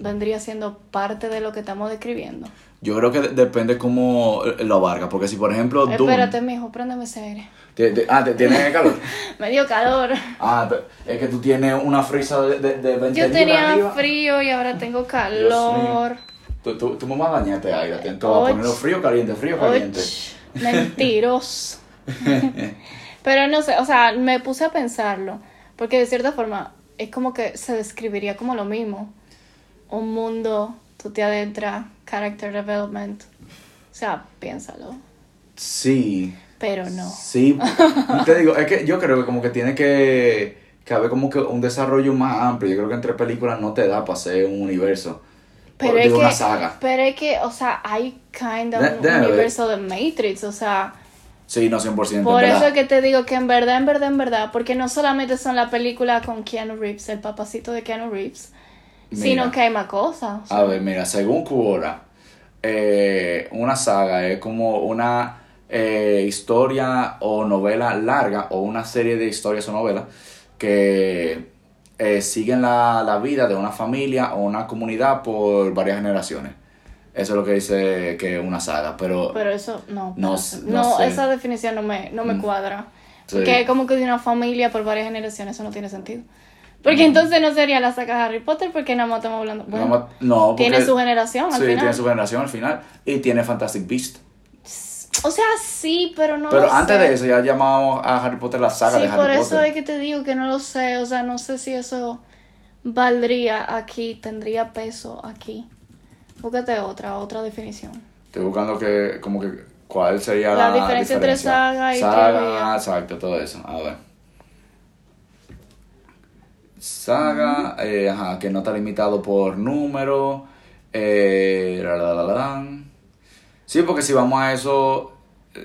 vendría siendo parte de lo que estamos describiendo. Yo creo que de- depende cómo lo abarca, porque si por ejemplo Doom... Espérate, mijo, préndeme ese aire. te- te- ah, ¿te tienes calor? Me dio calor. Ah, es que tú tienes una frisa de, de, de 20 Yo tenía arriba. frío y ahora tengo calor. Tú, tú, tú a dañarte aire, te a ponerlo frío, caliente, frío, caliente. Och, mentiroso. Pero no sé, o sea, me puse a pensarlo, porque de cierta forma es como que se describiría como lo mismo. Un mundo, tú te adentras, character development. O sea, piénsalo. Sí, Pero no. sí. te digo, es que yo creo que como que tiene que, que haber como que un desarrollo más amplio. Yo creo que entre películas no te da para hacer un universo. Pero es que, una saga. pero es que, o sea, hay kind of De- un universo de Matrix, o sea, Sí, no 100%. por eso es que te digo que en verdad, en verdad, en verdad, porque no solamente son las películas con Keanu Reeves, el papacito de Keanu Reeves, Mira. sino que hay más cosas. o sea, A ver, mira, según Quora, eh, una saga es como una eh, historia o novela larga o una serie de historias o novelas que eh, siguen la, la vida de una familia o una comunidad por varias generaciones. Eso es lo que dice que es una saga, pero, Pero eso, no, No espérate. s- no no, sé. esa definición no me, no me Mm. cuadra. Sí. Porque es como que de una familia por varias generaciones, eso no tiene sentido. Porque entonces no sería la saga de Harry Potter, porque nada más estamos hablando. Bueno, no, no, porque- tiene su generación al sí, final. tiene su generación al final y tiene Fantastic Beast. O sea, sí, pero no Pero lo antes sé. de eso ya llamábamos a Harry Potter la saga Sí, de Harry por Potter. eso es que te digo que no lo sé. O sea, no sé si eso valdría aquí, tendría peso aquí. Búscate otra, otra definición. Estoy buscando que, como que, cuál sería La la, diferencia entre saga y Saga, trilogía. exacto, todo eso. A ver. Saga, eh, ajá, que no está limitado por número. Eh, la, la, la. Sí, porque si vamos a eso,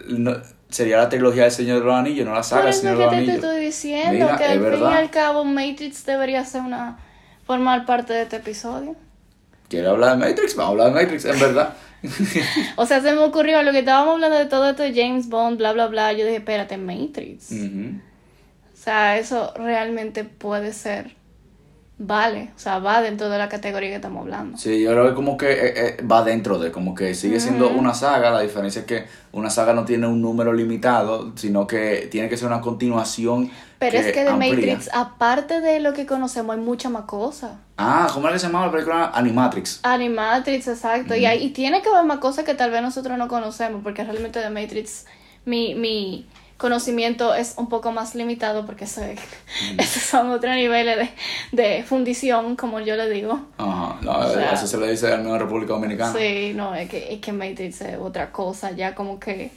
no- sería la trilogía del Señor de los Anillos, no la saga del Señor de que los te, te Anillos. estoy diciendo Mira, que al fin y al cabo Matrix debería ser una formar parte de este episodio. ¿Quiere hablar de Matrix? Vamos a hablar de Matrix, en verdad. O sea, se me ocurrió lo que estábamos hablando de todo esto de James Bond, bla, bla, bla. Yo dije, espérate, Matrix. Sea, eso realmente puede ser. Vale, o sea, va dentro de la categoría que estamos hablando. Sí, yo creo que como que eh, eh, va dentro de, como que sigue siendo una saga, la diferencia es que una saga no tiene un número limitado, sino que tiene que ser una continuación. Pero es que de amplía. Matrix, aparte de lo que conocemos, hay mucha más cosas. Ah, ¿cómo era que se llamaba la película? Animatrix. Animatrix, exacto. y, hay, y tiene que haber más cosas que tal vez nosotros no conocemos, porque realmente de Matrix mi, mi conocimiento es un poco más limitado, porque eso es- esos son otros niveles de, de fundición, como yo le digo. Ajá, no, O sea- eso se le dice al menos República Dominicana. Sí, no, es que, es que Matrix es otra cosa, ya como que...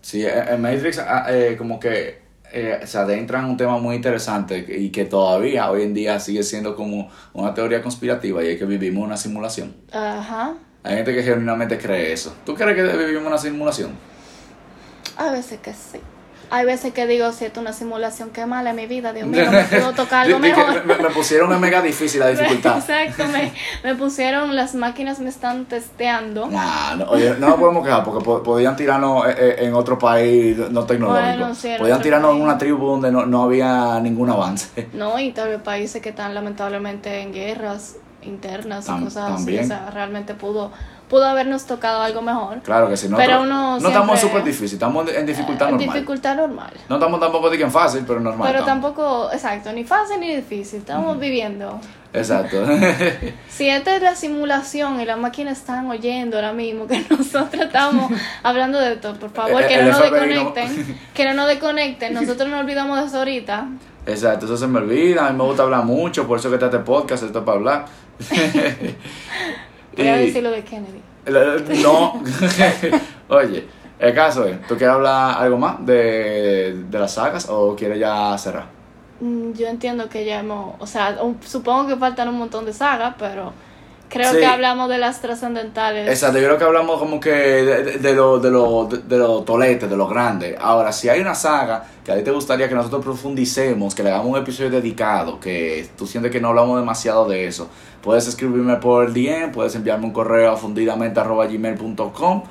Sí, en en Matrix ah, eh, como que eh, se adentra en un tema muy interesante y que todavía hoy en día sigue siendo como una teoría conspirativa y es que vivimos una simulación. Ajá. Hay gente que genuinamente cree eso. ¿Tú crees que vivimos una simulación? A veces que sí. Hay veces que digo, si esto es una simulación, qué mala es mi vida, Dios mío, me puedo tocar algo mejor. Me, me pusieron en mega difícil la dificultad. Exacto, me, me pusieron, las máquinas me están testeando. Nah, no, oye, no nos podemos quejar porque po- podían tirarnos eh, eh, en otro país no tecnológico. Bueno, sí, en podían tirarnos en una tribu donde no, no había ningún avance. No, y tal vez países que están lamentablemente en guerras internas Tam- y cosas también. así. O sea, realmente pudo, pudo habernos tocado algo mejor. Claro que sí. No, Pero no- uno no estamos súper difícil, estamos en dificultad Eh, normal. Dificultad normal. No estamos tampoco de que en fácil, pero normal. Pero estamos. tampoco, exacto, ni fácil ni difícil. Estamos viviendo. Exacto. Si esta es la simulación y las máquinas están oyendo ahora mismo que nosotros estamos hablando de esto, por favor, que el no nos no- desconecten. Que no nos desconecten. Nosotros no olvidamos de eso ahorita. Exacto, eso se me olvida. A mí me gusta hablar mucho, por eso que está este podcast, esto es para hablar. Voy a decir lo de Kennedy. No. Oye, el caso es, ¿tú quieres hablar algo más de, de las sagas o quieres ya cerrar? Mm, Yo entiendo que ya hemos, o sea, supongo que faltan un montón de sagas, pero creo Sí. que hablamos de las trascendentales. Exacto, yo creo que hablamos como que de, de, de lo, de, lo, de, lo tolete, de lo grande. Ahora, si hay una saga que a ti te gustaría que nosotros profundicemos, que le hagamos un episodio dedicado, que tú sientes que no hablamos demasiado de eso, puedes escribirme por el DM, puedes enviarme un correo a fundidamente.gmail.com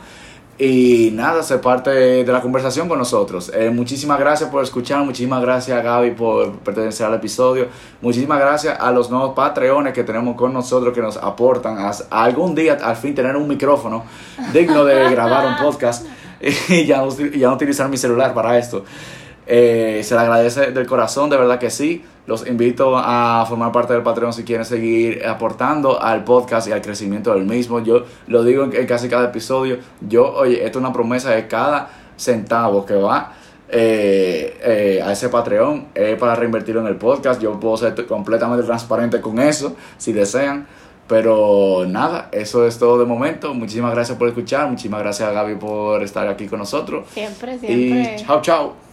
y nada, ser parte de la conversación con nosotros. Eh, muchísimas gracias por escuchar, muchísimas gracias a Gaby por pertenecer al episodio, muchísimas gracias a los nuevos patreones que tenemos con nosotros que nos aportan a, a algún día al fin tener un micrófono digno de grabar un podcast y ya, ya no utilizar mi celular para esto. Eh, se le agradece del corazón, de verdad que sí. Los invito a formar parte del Patreon si quieren seguir aportando al podcast y al crecimiento del mismo. Yo lo digo en, casi cada episodio. Yo, oye, esto es una promesa de cada centavo que va eh, eh, a ese Patreon es para reinvertirlo en el podcast. Yo puedo ser completamente transparente con eso, si desean. Pero nada, eso es todo de momento. Muchísimas gracias por escuchar. Muchísimas gracias a Gaby por estar aquí con nosotros. Siempre, siempre. Y chao, chao.